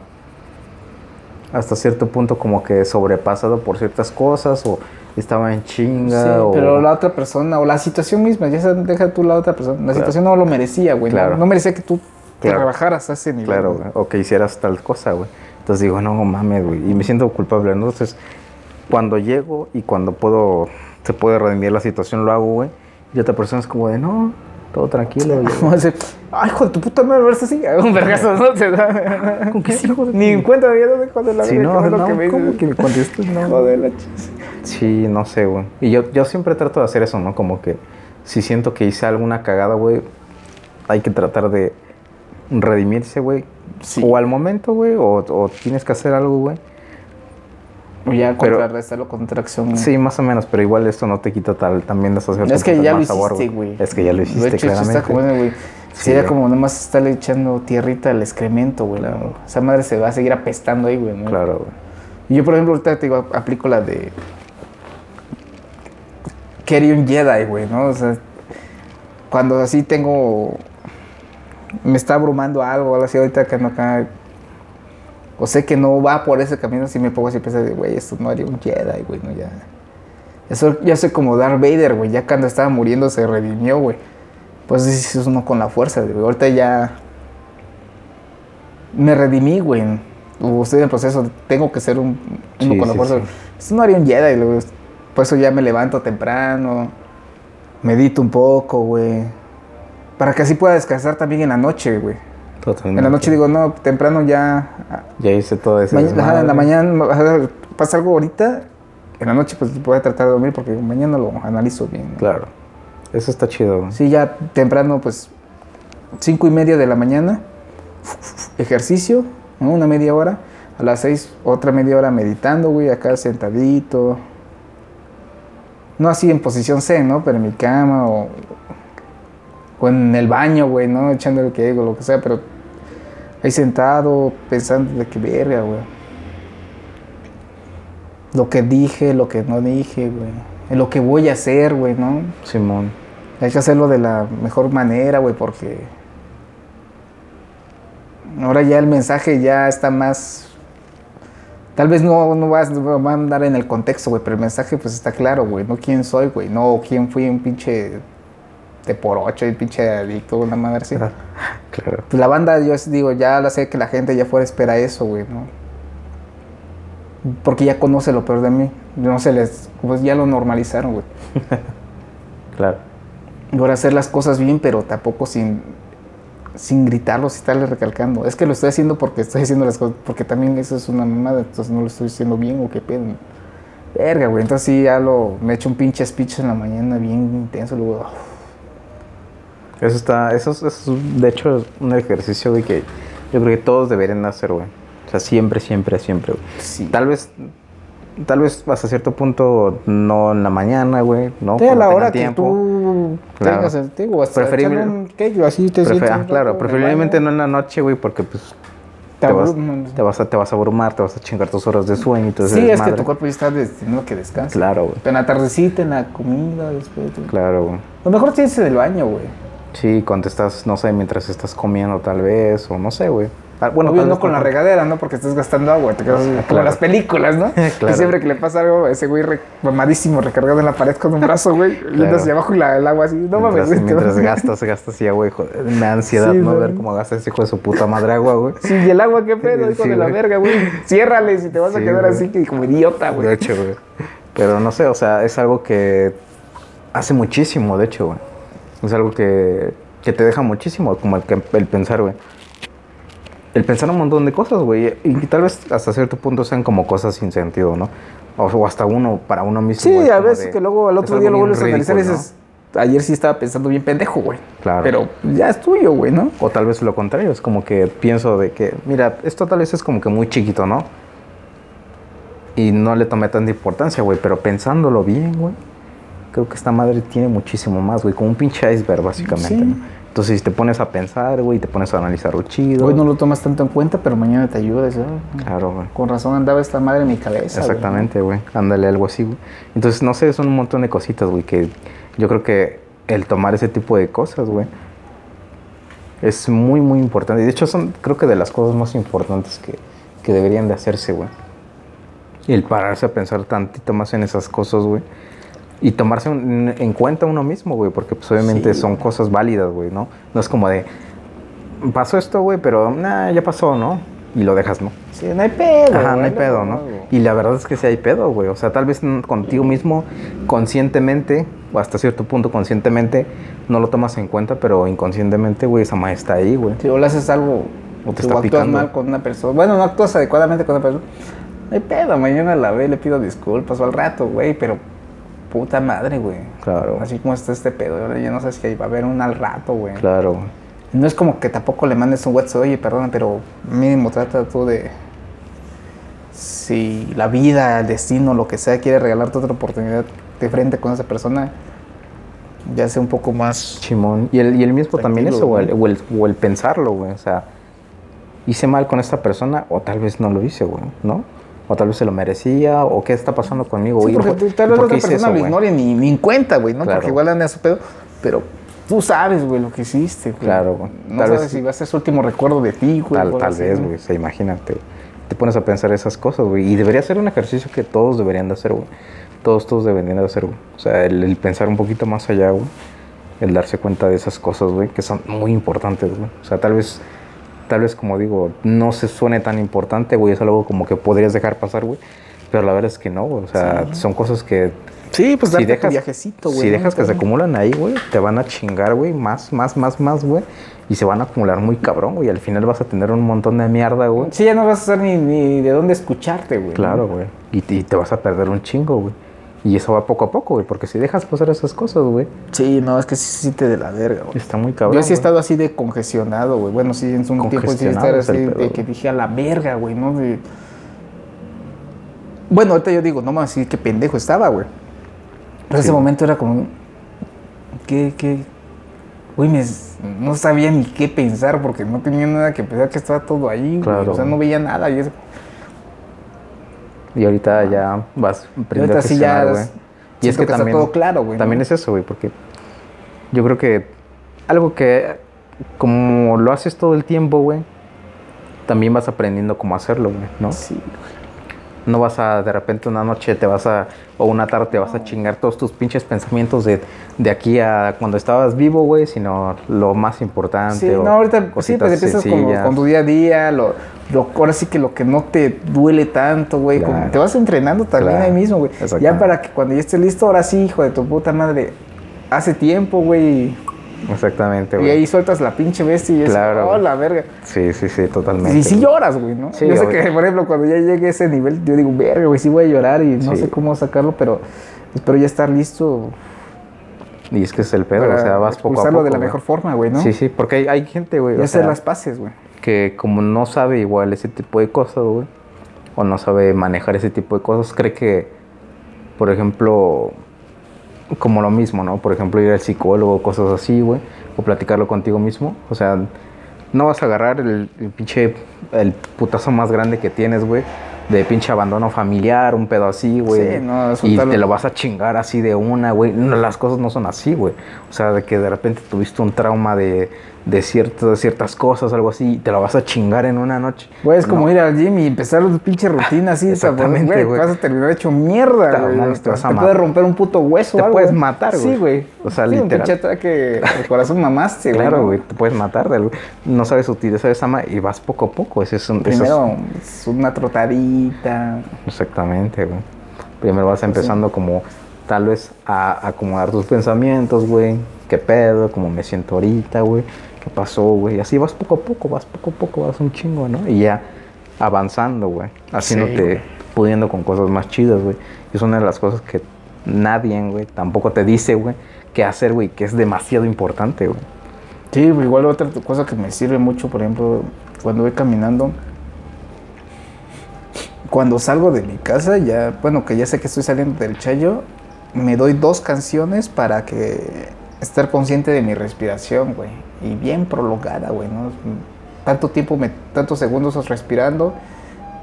A: hasta cierto punto como que sobrepasado por ciertas cosas o estaba en chinga
B: Sí,
A: o...
B: pero la otra persona o la situación misma, ya se deja tú la otra persona. La
A: Claro.
B: situación no lo merecía, güey. no-
A: Claro.
B: No, merecía que tú te rebajaras a ese nivel.
A: Claro,
B: güey.
A: o que hicieras tal cosa, güey. Entonces digo, no mames, güey. Y me siento culpable. Entonces, cuando llego y cuando puedo, se puede redimir la situación, lo hago, güey. Y otra persona es como de, no, todo tranquilo. y
B: decir, ay, hijo de tu puta madre, verse así. Un vergazo, ¿no? Da.
A: ¿Con qué hijo de
B: Ni en cuenta me cuenta de la
A: Sí, no, no,
B: que me
A: ¿cómo
B: dices.
A: que me contestas? No.
B: Joder, la chis.
A: Sí, no sé, güey. Y yo, yo siempre trato de hacer eso, ¿no? Como que si siento que hice alguna cagada, güey, hay que tratar de redimirse, güey.
B: Sí.
A: O al momento, güey, o, o tienes que hacer algo, güey.
B: O ya
A: Pero-
B: contrarrestarlo con otra acción.
A: Sí, más o menos, pero igual esto no te quita tal, también de asociación.
B: Es que ya lo hiciste, güey.
A: Es que ya lo hiciste,
B: eso
A: claramente.
B: está como, güey.
A: Sí,
B: Sería
A: güey.
B: como nomás estarle echando tierrita al excremento, güey.
A: Claro.
B: ¿no? Esa madre se va a seguir apestando ahí, güey. ¿no?
A: Claro, güey.
B: Y Yo, por ejemplo, ahorita te digo, aplico la de. ¿Qué haría un Jedi, güey? ¿No? O sea, cuando así tengo. Me está abrumando algo, algo así, ahorita que no acá. O sé que no va por ese camino, así me pongo así pensar, de, güey, esto no haría un Jedi, güey, ¿no? Ya. Ya soy, ya soy como Darth Vader, güey. Ya cuando estaba muriendo se redimió, güey. Pues eso es uno con la fuerza, güey. Ahorita ya. Me redimí, güey. O estoy en el proceso, tengo que ser un, uno
A: Sí,
B: con la
A: sí,
B: fuerza.
A: sí.
B: Esto no haría un Jedi, güey. Por eso ya me levanto temprano, medito un poco, güey. Para que así pueda descansar también en la noche, güey.
A: Totalmente.
B: En la noche digo, no, temprano ya.
A: Ya hice todo eso.
B: en la mañana pasa algo ahorita. En la noche, pues voy a tratar de dormir porque mañana lo analizo bien. ¿no?
A: Claro. Eso está chido.
B: Sí, ya temprano, pues, cinco y media de la mañana, ejercicio, ¿no? una media hora. A las seis, otra media hora meditando, güey, acá sentadito. No así en posición C, ¿no? Pero en mi cama o, o en el baño, güey, ¿no? Echando el que digo, lo que sea, pero ahí sentado, pensando de qué verga, güey. Lo que dije, lo que no dije, güey. Lo que voy a hacer, güey, ¿no?
A: Simón.
B: Hay que hacerlo de la mejor manera, güey, porque ahora ya el mensaje ya está más... Tal vez no, no vas va a andar en el contexto, güey, pero el mensaje pues está claro, güey. No quién soy, güey. No quién fui un pinche de por ocho, un pinche adicto, una madre así.
A: Claro.
B: Pues la banda, yo digo, ya la sé que la gente ya fuera espera eso, güey, ¿no? Porque ya conoce lo peor de mí. No se les... Pues ya lo normalizaron, güey.
A: Claro.
B: Y ahora hacer las cosas bien, pero tampoco sin, sin gritarlo, sin estarle recalcando. Es que lo estoy haciendo porque estoy haciendo las cosas, porque también eso es una mamada, entonces no lo estoy haciendo bien o qué pedo. Verga, güey. Entonces sí, ya lo, me echo un pinche speech en la mañana bien intenso, luego,
A: Eso está, eso es, eso es, de hecho, es un ejercicio, güey, que yo creo que todos deberían hacer, güey. O sea, siempre, siempre, siempre, güey.
B: sí.
A: Tal vez, tal vez hasta cierto punto no en la mañana, güey, ¿no?
B: Sí, a la hora que
A: tiempo.
B: tú
A: Claro.
B: tengas el digo, hasta
A: Preferible-
B: un así te
A: Prefe-
B: sientes
A: ah, claro, preferiblemente no en la noche, güey, porque pues
B: te
A: vas, te, vas a, te vas a abrumar, te vas a chingar tus horas de sueño y todo ese
B: Sí, es que tu cuerpo ya está destinado que descanse.
A: Claro, güey.
B: En la tardecita, en la comida, después. tú-
A: Claro, güey.
B: Lo mejor tienes en el baño, güey.
A: Sí, cuando estás, no sé, mientras estás comiendo tal vez, o no sé, güey. Ah,
B: Bueno,
A: tal
B: no con la regadera, ¿no? Porque estás gastando agua, te quedas
A: Ah,
B: como
A: claro.
B: las películas, ¿no? Que
A: Claro.
B: siempre que le pasa algo, ese güey re- mamadísimo recargado en la pared con un brazo, güey, yendo hacia abajo y la- el agua así, no mames,
A: Mientras,
B: güey. te
A: mientras gastas, gastas y agua, hijo. Me da ansiedad
B: Sí,
A: no ver cómo gasta ese hijo de su puta madre agua, güey.
B: Sí, y el agua, qué pedo, hijo
A: Sí,
B: de la verga, güey. Ciérrale si te vas a quedar
A: güey.
B: así que como idiota, güey.
A: De hecho, güey. Pero no sé, o sea, es algo que hace muchísimo, de hecho, güey. Es algo que, que te deja muchísimo, como el, que- el pensar, güey. El pensar un montón de cosas, güey. Y, tal vez hasta cierto punto sean como cosas sin sentido, ¿no? O, o hasta uno, para uno mismo.
B: Sí,
A: güey,
B: a veces
A: de-
B: que luego al otro día lo vuelves a analizar y dices, ayer sí estaba pensando bien pendejo, güey.
A: Claro.
B: Pero ya es tuyo, güey, ¿no?
A: O tal vez lo contrario, es como que pienso de que, mira, esto tal vez es como que muy chiquito, ¿no? Y no le tomé tanta importancia, güey, pero pensándolo bien, güey, creo que esta madre tiene muchísimo más, güey, como un pinche iceberg, básicamente.
B: Sí.
A: ¿no? Entonces, si te pones a pensar, güey, te pones a analizar lo chido.
B: Hoy no lo tomas tanto en cuenta, pero mañana te ayuda. ¿sabes?
A: Claro, güey.
B: Con razón andaba esta madre en mi cabeza.
A: Exactamente, güey. Ándale, algo así, güey. Entonces, no sé, son un montón de cositas, güey, que yo creo que el tomar ese tipo de cosas, güey, es muy, muy importante. Y de hecho, son, creo que de las cosas más importantes que, que deberían de hacerse, güey. El pararse a pensar tantito más en esas cosas, güey. Y tomarse un- en cuenta uno mismo, güey, porque pues obviamente
B: Sí.
A: son cosas válidas, güey, ¿no? No es como de, pasó esto, güey, pero nah, ya pasó, ¿no? Y lo dejas, ¿no?
B: Sí, no hay pedo.
A: Ajá, no hay pedo, ¿no? Y la verdad es que sí hay pedo, güey. O sea, tal vez contigo mismo, conscientemente, o hasta cierto punto conscientemente, no lo tomas en cuenta, pero inconscientemente, güey, esa madre está ahí, güey.
B: Si o le haces algo
A: O te está
B: actúas
A: picando.
B: mal con una persona. Bueno, no actúas adecuadamente con una persona. No hay pedo, mañana la ve, le pido disculpas o al rato, güey, pero puta madre, güey.
A: Claro,
B: Así como está este pedo, ya no sé si va a haber un al rato, güey.
A: claro.
B: No es como que tampoco le mandes un WhatsApp, oye, perdona, pero mínimo trata tú de. Si la vida, el destino, lo que sea, quiere regalarte otra oportunidad de frente con esa persona, ya sea un poco más.
A: Chimón. Y el, y el mismo también eso, güey. O el, o el pensarlo, güey. O sea, hice mal con esta persona, o tal vez no lo hice, güey, ¿no? O tal vez se lo merecía, o qué está pasando conmigo,
B: Sí, porque
A: ¿Por-
B: tú- tal vez la otra persona
A: eso,
B: lo ignore ni, ni en cuenta, güey, ¿no?
A: Claro.
B: Porque igual anda a su pedo, pero tú sabes, güey, lo que hiciste, güey.
A: Claro, güey.
B: No
A: Tal
B: sabes
A: vez-
B: si va a ser su último recuerdo de ti, güey.
A: Tal, tal vez, güey. O sea, imagínate. Te pones a pensar esas cosas, güey. Y debería ser un ejercicio que todos deberían de hacer, güey. Todos, todos deberían de hacer, güey. O sea, el, el pensar un poquito más allá, güey. El darse cuenta de esas cosas, güey, que son muy importantes, güey. O sea, tal vez, tal vez, como digo, no se suene tan importante, güey. Es algo como que podrías dejar pasar, güey. Pero la verdad es que no, güey. O sea, son cosas que
B: Sí, pues
A: si
B: tu
A: dejas,
B: viajecito, güey.
A: si
B: ¿no?
A: dejas que se acumulan ahí, güey, te van a chingar, güey, más, más, más, más, güey. Y se van a acumular muy cabrón, güey. Al final vas a tener un montón de mierda, güey.
B: Sí, ya no vas a saber ni, ni de dónde escucharte, güey.
A: Claro, güey. Y te vas a perder un chingo, güey. Y eso va poco a poco, güey. Porque si dejas pasar esas cosas, güey,
B: Sí, no, es que sí se siente de la verga, güey.
A: está muy cabrón.
B: Yo sí he
A: güey.
B: estado así de congestionado, güey. Bueno, sí, en un tiempo sí estar así
A: pedo,
B: de
A: güey.
B: que dije a la verga, güey, ¿no? De- Bueno, ahorita yo digo, no más, sí, qué pendejo estaba, güey. Pero
A: Sí.
B: ese momento era como, ¿qué, qué? Güey, me- no sabía ni qué pensar porque no tenía nada que pensar, que estaba todo ahí, güey.
A: Claro.
B: O sea, no veía nada. Y, es-
A: Y ahorita ya vas aprendiendo a gestionar, güey. Y es que
B: está
A: también,
B: todo claro, güey.
A: también
B: ¿no?
A: es eso, güey, porque yo creo que algo que como lo haces todo el tiempo, güey, también vas aprendiendo cómo hacerlo, güey, ¿no?
B: Sí,
A: No vas a, de repente una noche te vas a, o una tarde te vas a chingar todos tus pinches pensamientos de, de aquí a cuando estabas vivo, güey, sino lo más importante.
B: Sí,
A: o
B: no, ahorita sí, pues empiezas
A: sencillas.
B: con tu día a día, lo, lo, ahora sí que lo que no te duele tanto, güey,
A: Claro.
B: te vas entrenando también
A: Claro,
B: ahí mismo, güey. Ya para que cuando ya estés listo, ahora sí, hijo de tu puta madre, hace tiempo, güey,
A: Exactamente,
B: y
A: güey.
B: ahí sueltas la pinche bestia y es,
A: Claro,
B: oh, la verga.
A: Sí, sí, sí, totalmente.
B: Y sí lloras, güey, ¿no?
A: Sí,
B: yo sé
A: obvio.
B: que, por ejemplo, cuando ya llegue a ese nivel, yo digo, verga, güey, sí voy a llorar y no
A: Sí.
B: sé cómo sacarlo, pero espero ya estar listo
A: Y es que es el pedo, o sea, vas poco a poco.
B: de la mejor forma, güey, ¿no?
A: Sí, sí, porque hay, hay gente, güey,
B: Y
A: o
B: hacer las paces, güey.
A: que como no sabe igual ese tipo de cosas, güey, o no sabe manejar ese tipo de cosas, cree que, por ejemplo, como lo mismo, ¿no? Por ejemplo, ir al psicólogo, cosas así, güey, o platicarlo contigo mismo, o sea, no vas a agarrar el, el pinche, el putazo más grande que tienes, güey, de pinche abandono familiar, un pedo así, güey.
B: Sí, no,
A: y te lo vas a chingar así de una, güey. No, las cosas no son así, güey. O sea, de que de repente tuviste un trauma de, de, de ciertas cosas, algo así, y te lo vas a chingar en una noche.
B: Güey, es como
A: No.
B: ir al gym y empezar una pinche rutina así,
A: Exactamente,
B: güey.
A: güey.
B: Vas a terminar hecho mierda,
A: Te-
B: güey.
A: te vas a
B: te
A: matar.
B: puede romper un puto hueso
A: Te
B: algo.
A: puedes matar, güey.
B: Sí, güey.
A: O sea,
B: Sí, un
A: literal.
B: pinche ataque al corazón mamaste, güey.
A: Claro, güey, te puedes matar. de. No sabes utilizar esa ma y vas poco a poco. Ese es un,
B: Primero es una trotadita.
A: Exactamente, güey. Primero vas empezando como tal vez a acomodar tus pensamientos, güey. ¿Qué pedo? ¿Cómo me siento ahorita, güey? ¿Qué pasó, güey? Y así vas poco a poco, vas poco a poco, vas un chingo, ¿no? Y ya avanzando, güey. Haciéndote,
B: güey.
A: pudiendo con cosas más chidas, güey. Y es una de las cosas que nadie, güey, tampoco te dice, güey, qué hacer, güey, que es demasiado importante, güey.
B: Sí, igual otra cosa que me sirve mucho, por ejemplo, cuando voy caminando. Cuando salgo de mi casa, ya, bueno, que ya sé que estoy saliendo del chayo, me doy dos canciones para que estar consciente de mi respiración, güey. Y bien prolongada, güey, ¿no? Tanto tiempo, me, tantos segundos respirando,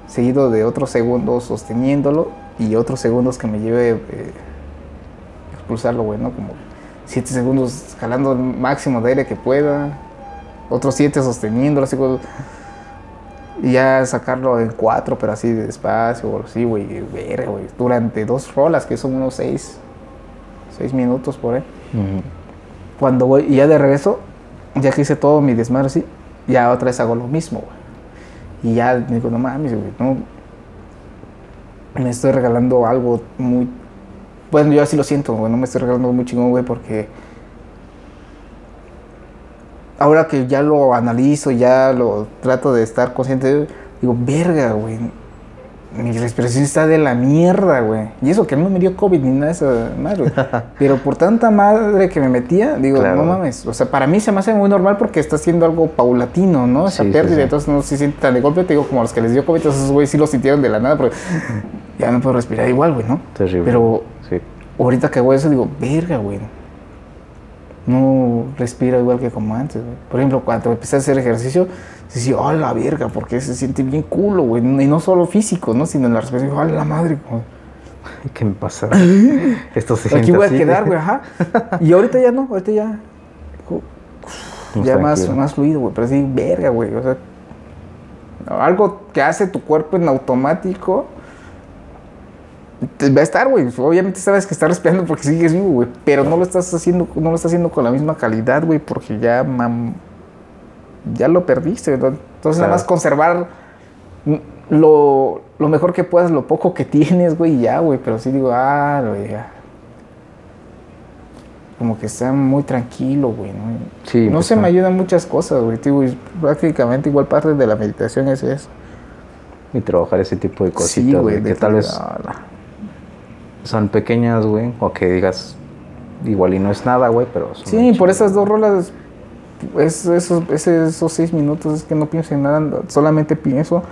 B: seguido de otros segundos sosteniéndolo y otros segundos que me lleve eh, expulsarlo, güey, ¿no? Como siete segundos jalando el máximo de aire que pueda, otros siete sosteniéndolo, así como- y ya sacarlo en cuatro, pero así de despacio, o así, güey, verga, güey, durante dos rolas, que son unos seis, seis minutos por ahí. Cuando voy, y ya de regreso, ya que hice todo mi desmadre así, ya otra vez hago lo mismo, güey. Y ya digo, no mames, güey, no. Me estoy regalando algo muy. Bueno, yo así lo siento, güey, no me estoy regalando muy chingón, güey, porque. Ahora que ya lo analizo, ya lo trato de estar consciente, digo, verga, güey. Mi respiración está de la mierda, güey. Y eso que no me dio COVID ni nada de esa madre, güey. Pero por tanta madre que me metía, digo,
A: Claro.
B: no mames. O sea, para mí se me hace muy normal porque está haciendo algo paulatino, ¿no? Esa
A: Sí,
B: pérdida,
A: sí.
B: entonces no se siente tan de golpe. Te digo, como a los que les dio COVID, esos güeyes sí lo sintieron de la nada, pero ya no puedo respirar igual, güey, ¿no?
A: Terrible.
B: Pero ahorita que hago eso, digo, verga, güey. No respiro igual que como antes, güey. Por ejemplo, cuando empecé a hacer ejercicio, decía, oh, la verga, porque se siente bien culo, güey. Y no solo físico, ¿no? Sino en la respiración, oh, la madre, güey.
A: ¿Qué me pasa? Esto se
B: Aquí voy a quedar, güey, ajá. Y ahorita ya no, ahorita ya. Ya más, más fluido, güey. Pero sí, verga, güey. O sea, algo que hace tu cuerpo en automático. Te va a estar, güey. Obviamente sabes que estás respirando porque sigues vivo, güey. Pero no lo estás haciendo, no lo estás haciendo con la misma calidad, güey, porque ya, mam, ya lo perdiste, ¿no? Entonces nada más conservar lo, lo mejor que puedas, lo poco que tienes, güey, ya, güey. Pero sí digo, ah, güey, ya. Como que está muy tranquilo, güey, ¿no?
A: Sí,
B: no
A: pues,
B: se me ayudan muchas cosas, güey. Y prácticamente igual parte de la meditación es eso.
A: Y trabajar ese tipo de
B: Sí,
A: cositas,
B: güey,
A: güey,
B: de
A: que tal vez
B: la-
A: son pequeñas, güey, o que digas, igual y no es nada, güey, pero son
B: Sí, por esas dos rolas, es, esos, ese- esos seis minutos es que no pienso en nada, solamente pienso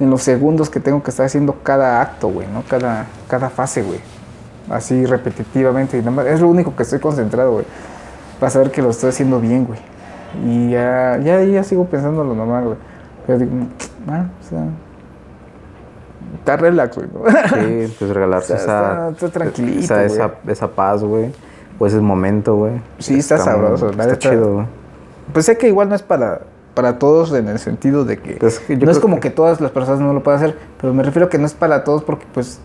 B: en los segundos que tengo que estar haciendo cada acto, güey, ¿no? Cada, cada fase, güey. Así repetitivamente. Y nada más, es lo único que estoy concentrado, güey. Para saber que lo estoy haciendo bien, güey. Y ya, ya, ya sigo pensando lo normal, güey. Pero digo, ah, o sea. Está relax, güey. ¿no?
A: Sí, pues regalarse
B: Está-
A: esa,
B: está- está tranquilito,
A: esa,
B: güey.
A: esa, esa paz, güey, o ese momento, güey.
B: Sí, está sabroso,
A: Está chido, güey.
B: Pues sé que igual no es para, para todos en el sentido de que
A: Pues
B: no es como
A: que-
B: que... todas las personas no lo puedan hacer, pero me refiero que no es para todos porque pues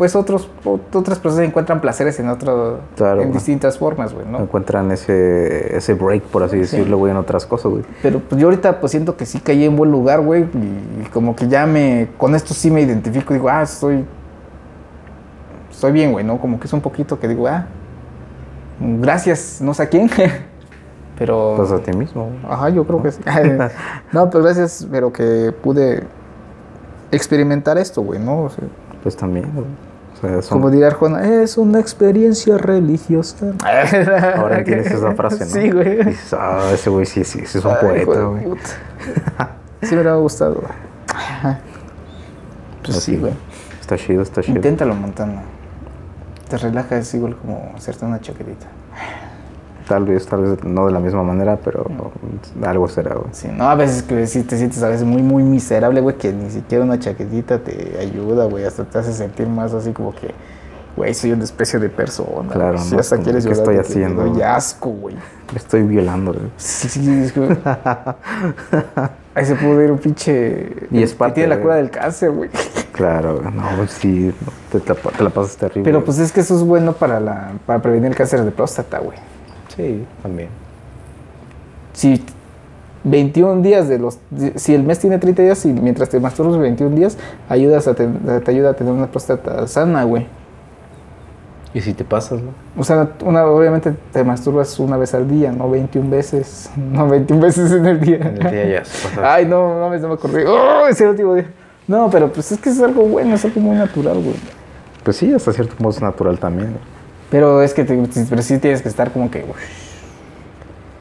B: pues otros ot- otras personas encuentran placeres en otro
A: Claro,
B: en distintas formas, güey, ¿no?
A: Encuentran ese, ese break, por así decirlo, güey, en otras cosas, güey.
B: Pero pues yo ahorita pues siento que sí caí en buen lugar, güey, y, como que ya me con esto sí me identifico, digo, ah, estoy estoy bien, güey, ¿no? Como que es un poquito que digo, ah, gracias, no sé a quién, pero
A: Pues a ti mismo.
B: Ajá, yo creo que sí. no, pero gracias, pero que pude experimentar esto, güey, ¿no? O sea,
A: Pues también, güey. O sea, son-
B: como diría Arjona, es una experiencia religiosa.
A: Ahora entiendes esa frase, ¿no?
B: Sí, güey.
A: Dices, ah, ese güey sí, sí, sí es un
B: Ay,
A: poeta, güey.
B: Sí me hubiera gustado, güey. Pues
A: Así,
B: sí, güey.
A: Está chido, está chido.
B: Inténtalo, Montana. Te relajas igual como hacerte una chaquetita.
A: Tal vez, tal vez no de la misma manera, pero algo será, güey.
B: Sí, no, a veces que sí te sientes a veces muy, muy miserable, güey, que ni siquiera una chaquetita te ayuda, güey, hasta te hace sentir más así como que, güey, soy una especie de persona.
A: Claro,
B: güey. Sí,
A: ¿no?
B: hasta quieres
A: ¿qué estoy
B: que
A: haciendo?
B: doy asco, güey.
A: Me estoy violando, güey.
B: Sí, sí, sí, es que- Ahí se pudo ir un pinche...
A: Y es
B: que
A: parte
B: tiene la cura del cáncer, güey.
A: Claro, no, sí, te, te la pasas terrible.
B: Pero pues es que eso es bueno para, la, para prevenir el cáncer de próstata, güey.
A: Sí, también.
B: Si 21 días de los... Si el mes tiene 30 días y mientras te masturbas 21 días, ayudas a ten- te ayuda a tener una próstata sana, güey.
A: ¿Y si te pasas, no?
B: O sea, una, obviamente te masturbas una vez al día, no 21 veces. No 21 veces en el día.
A: En el día ya se pasa.
B: Ay, no, no, no me acordé. ¡Oh! Ese último día. No, pero pues es que es algo bueno, es algo muy natural, güey.
A: Pues sí, hasta cierto modo es natural también.
B: Pero es que te- pero sí tienes que estar como que... uff,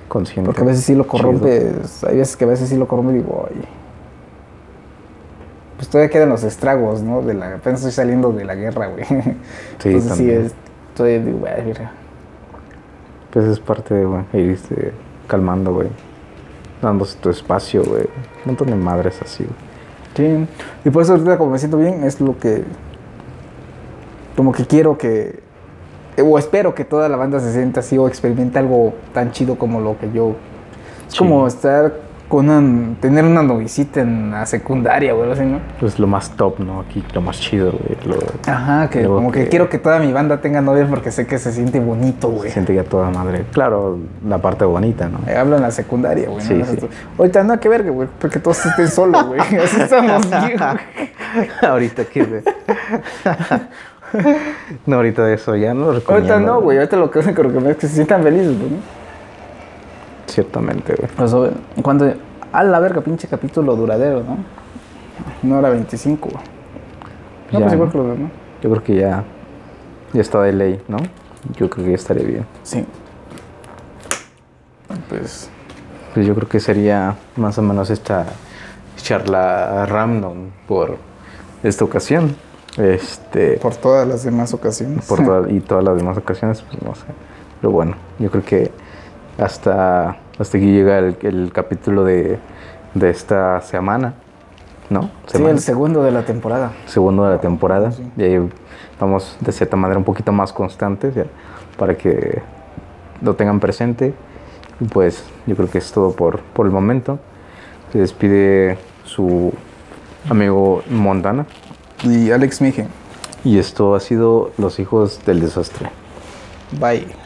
A: Consciente.
B: Porque a veces sí lo corrompes. Hay veces que a veces sí lo corrompe y digo, oye. Pues todavía quedan los estragos, ¿no? De la, apenas estoy saliendo de la guerra, güey.
A: Sí,
B: Entonces sí,
A: también.
B: es, estoy, digo, "Ay, mira".
A: Pues es parte de, güey, irse calmando, güey. Dándose tu espacio, güey. Un montón de madres así, güey.
B: Sí. Y por eso ahorita como me siento bien, es lo que... Como que quiero que... O espero que toda la banda se sienta así o experimente algo tan chido como lo que yo... Es
A: Sí.
B: como estar con una... Tener una novicita en la secundaria, güey, así, ¿no?
A: Pues lo más top, ¿no? Aquí lo más chido, güey. Lo,
B: Ajá, que como que,
A: que-
B: quiero que toda mi banda tenga novias porque sé que se siente bonito, güey.
A: Siente ya toda madre. Claro, la parte bonita, ¿no?
B: Eh, Hablo en la secundaria, güey.
A: Sí,
B: ¿no?
A: sí.
B: Ahorita no hay que ver, güey, porque todos estén solos, güey. Así estamos bien, güey.
A: ahorita güey? no, ahorita de eso ya no lo recomiendo.
B: Ahorita no, güey. Ahorita lo que creo que es que se sientan felices, güey. ¿no?
A: Ciertamente, güey.
B: Pues, cuando. A la verga, pinche capítulo duradero, ¿no? Una hora 25, güey. No,
A: Ya,
B: pues igual
A: ¿no?
B: que los demás, ¿no?
A: Yo creo que ya, ya está de ley, ¿no? Yo creo que ya estaría bien.
B: Sí. Pues.
A: Pues yo creo que sería más o menos esta charla random por esta ocasión. Este,
B: Por todas las demás ocasiones.
A: por toda- y todas las demás ocasiones, pues no sé. Pero bueno, yo creo que hasta, hasta aquí llega el, el capítulo de, de esta semana, ¿no?
B: Sí, el segundo de la temporada.
A: segundo de la temporada.
B: Sí.
A: Y ahí vamos de cierta manera un poquito más constantes ya, para que lo tengan presente. Y pues yo creo que es todo por, por el momento. Se despide su amigo Montana.
B: Y Alex Mije.
A: Y esto ha sido Los Hijos del Desastre.
B: Bye.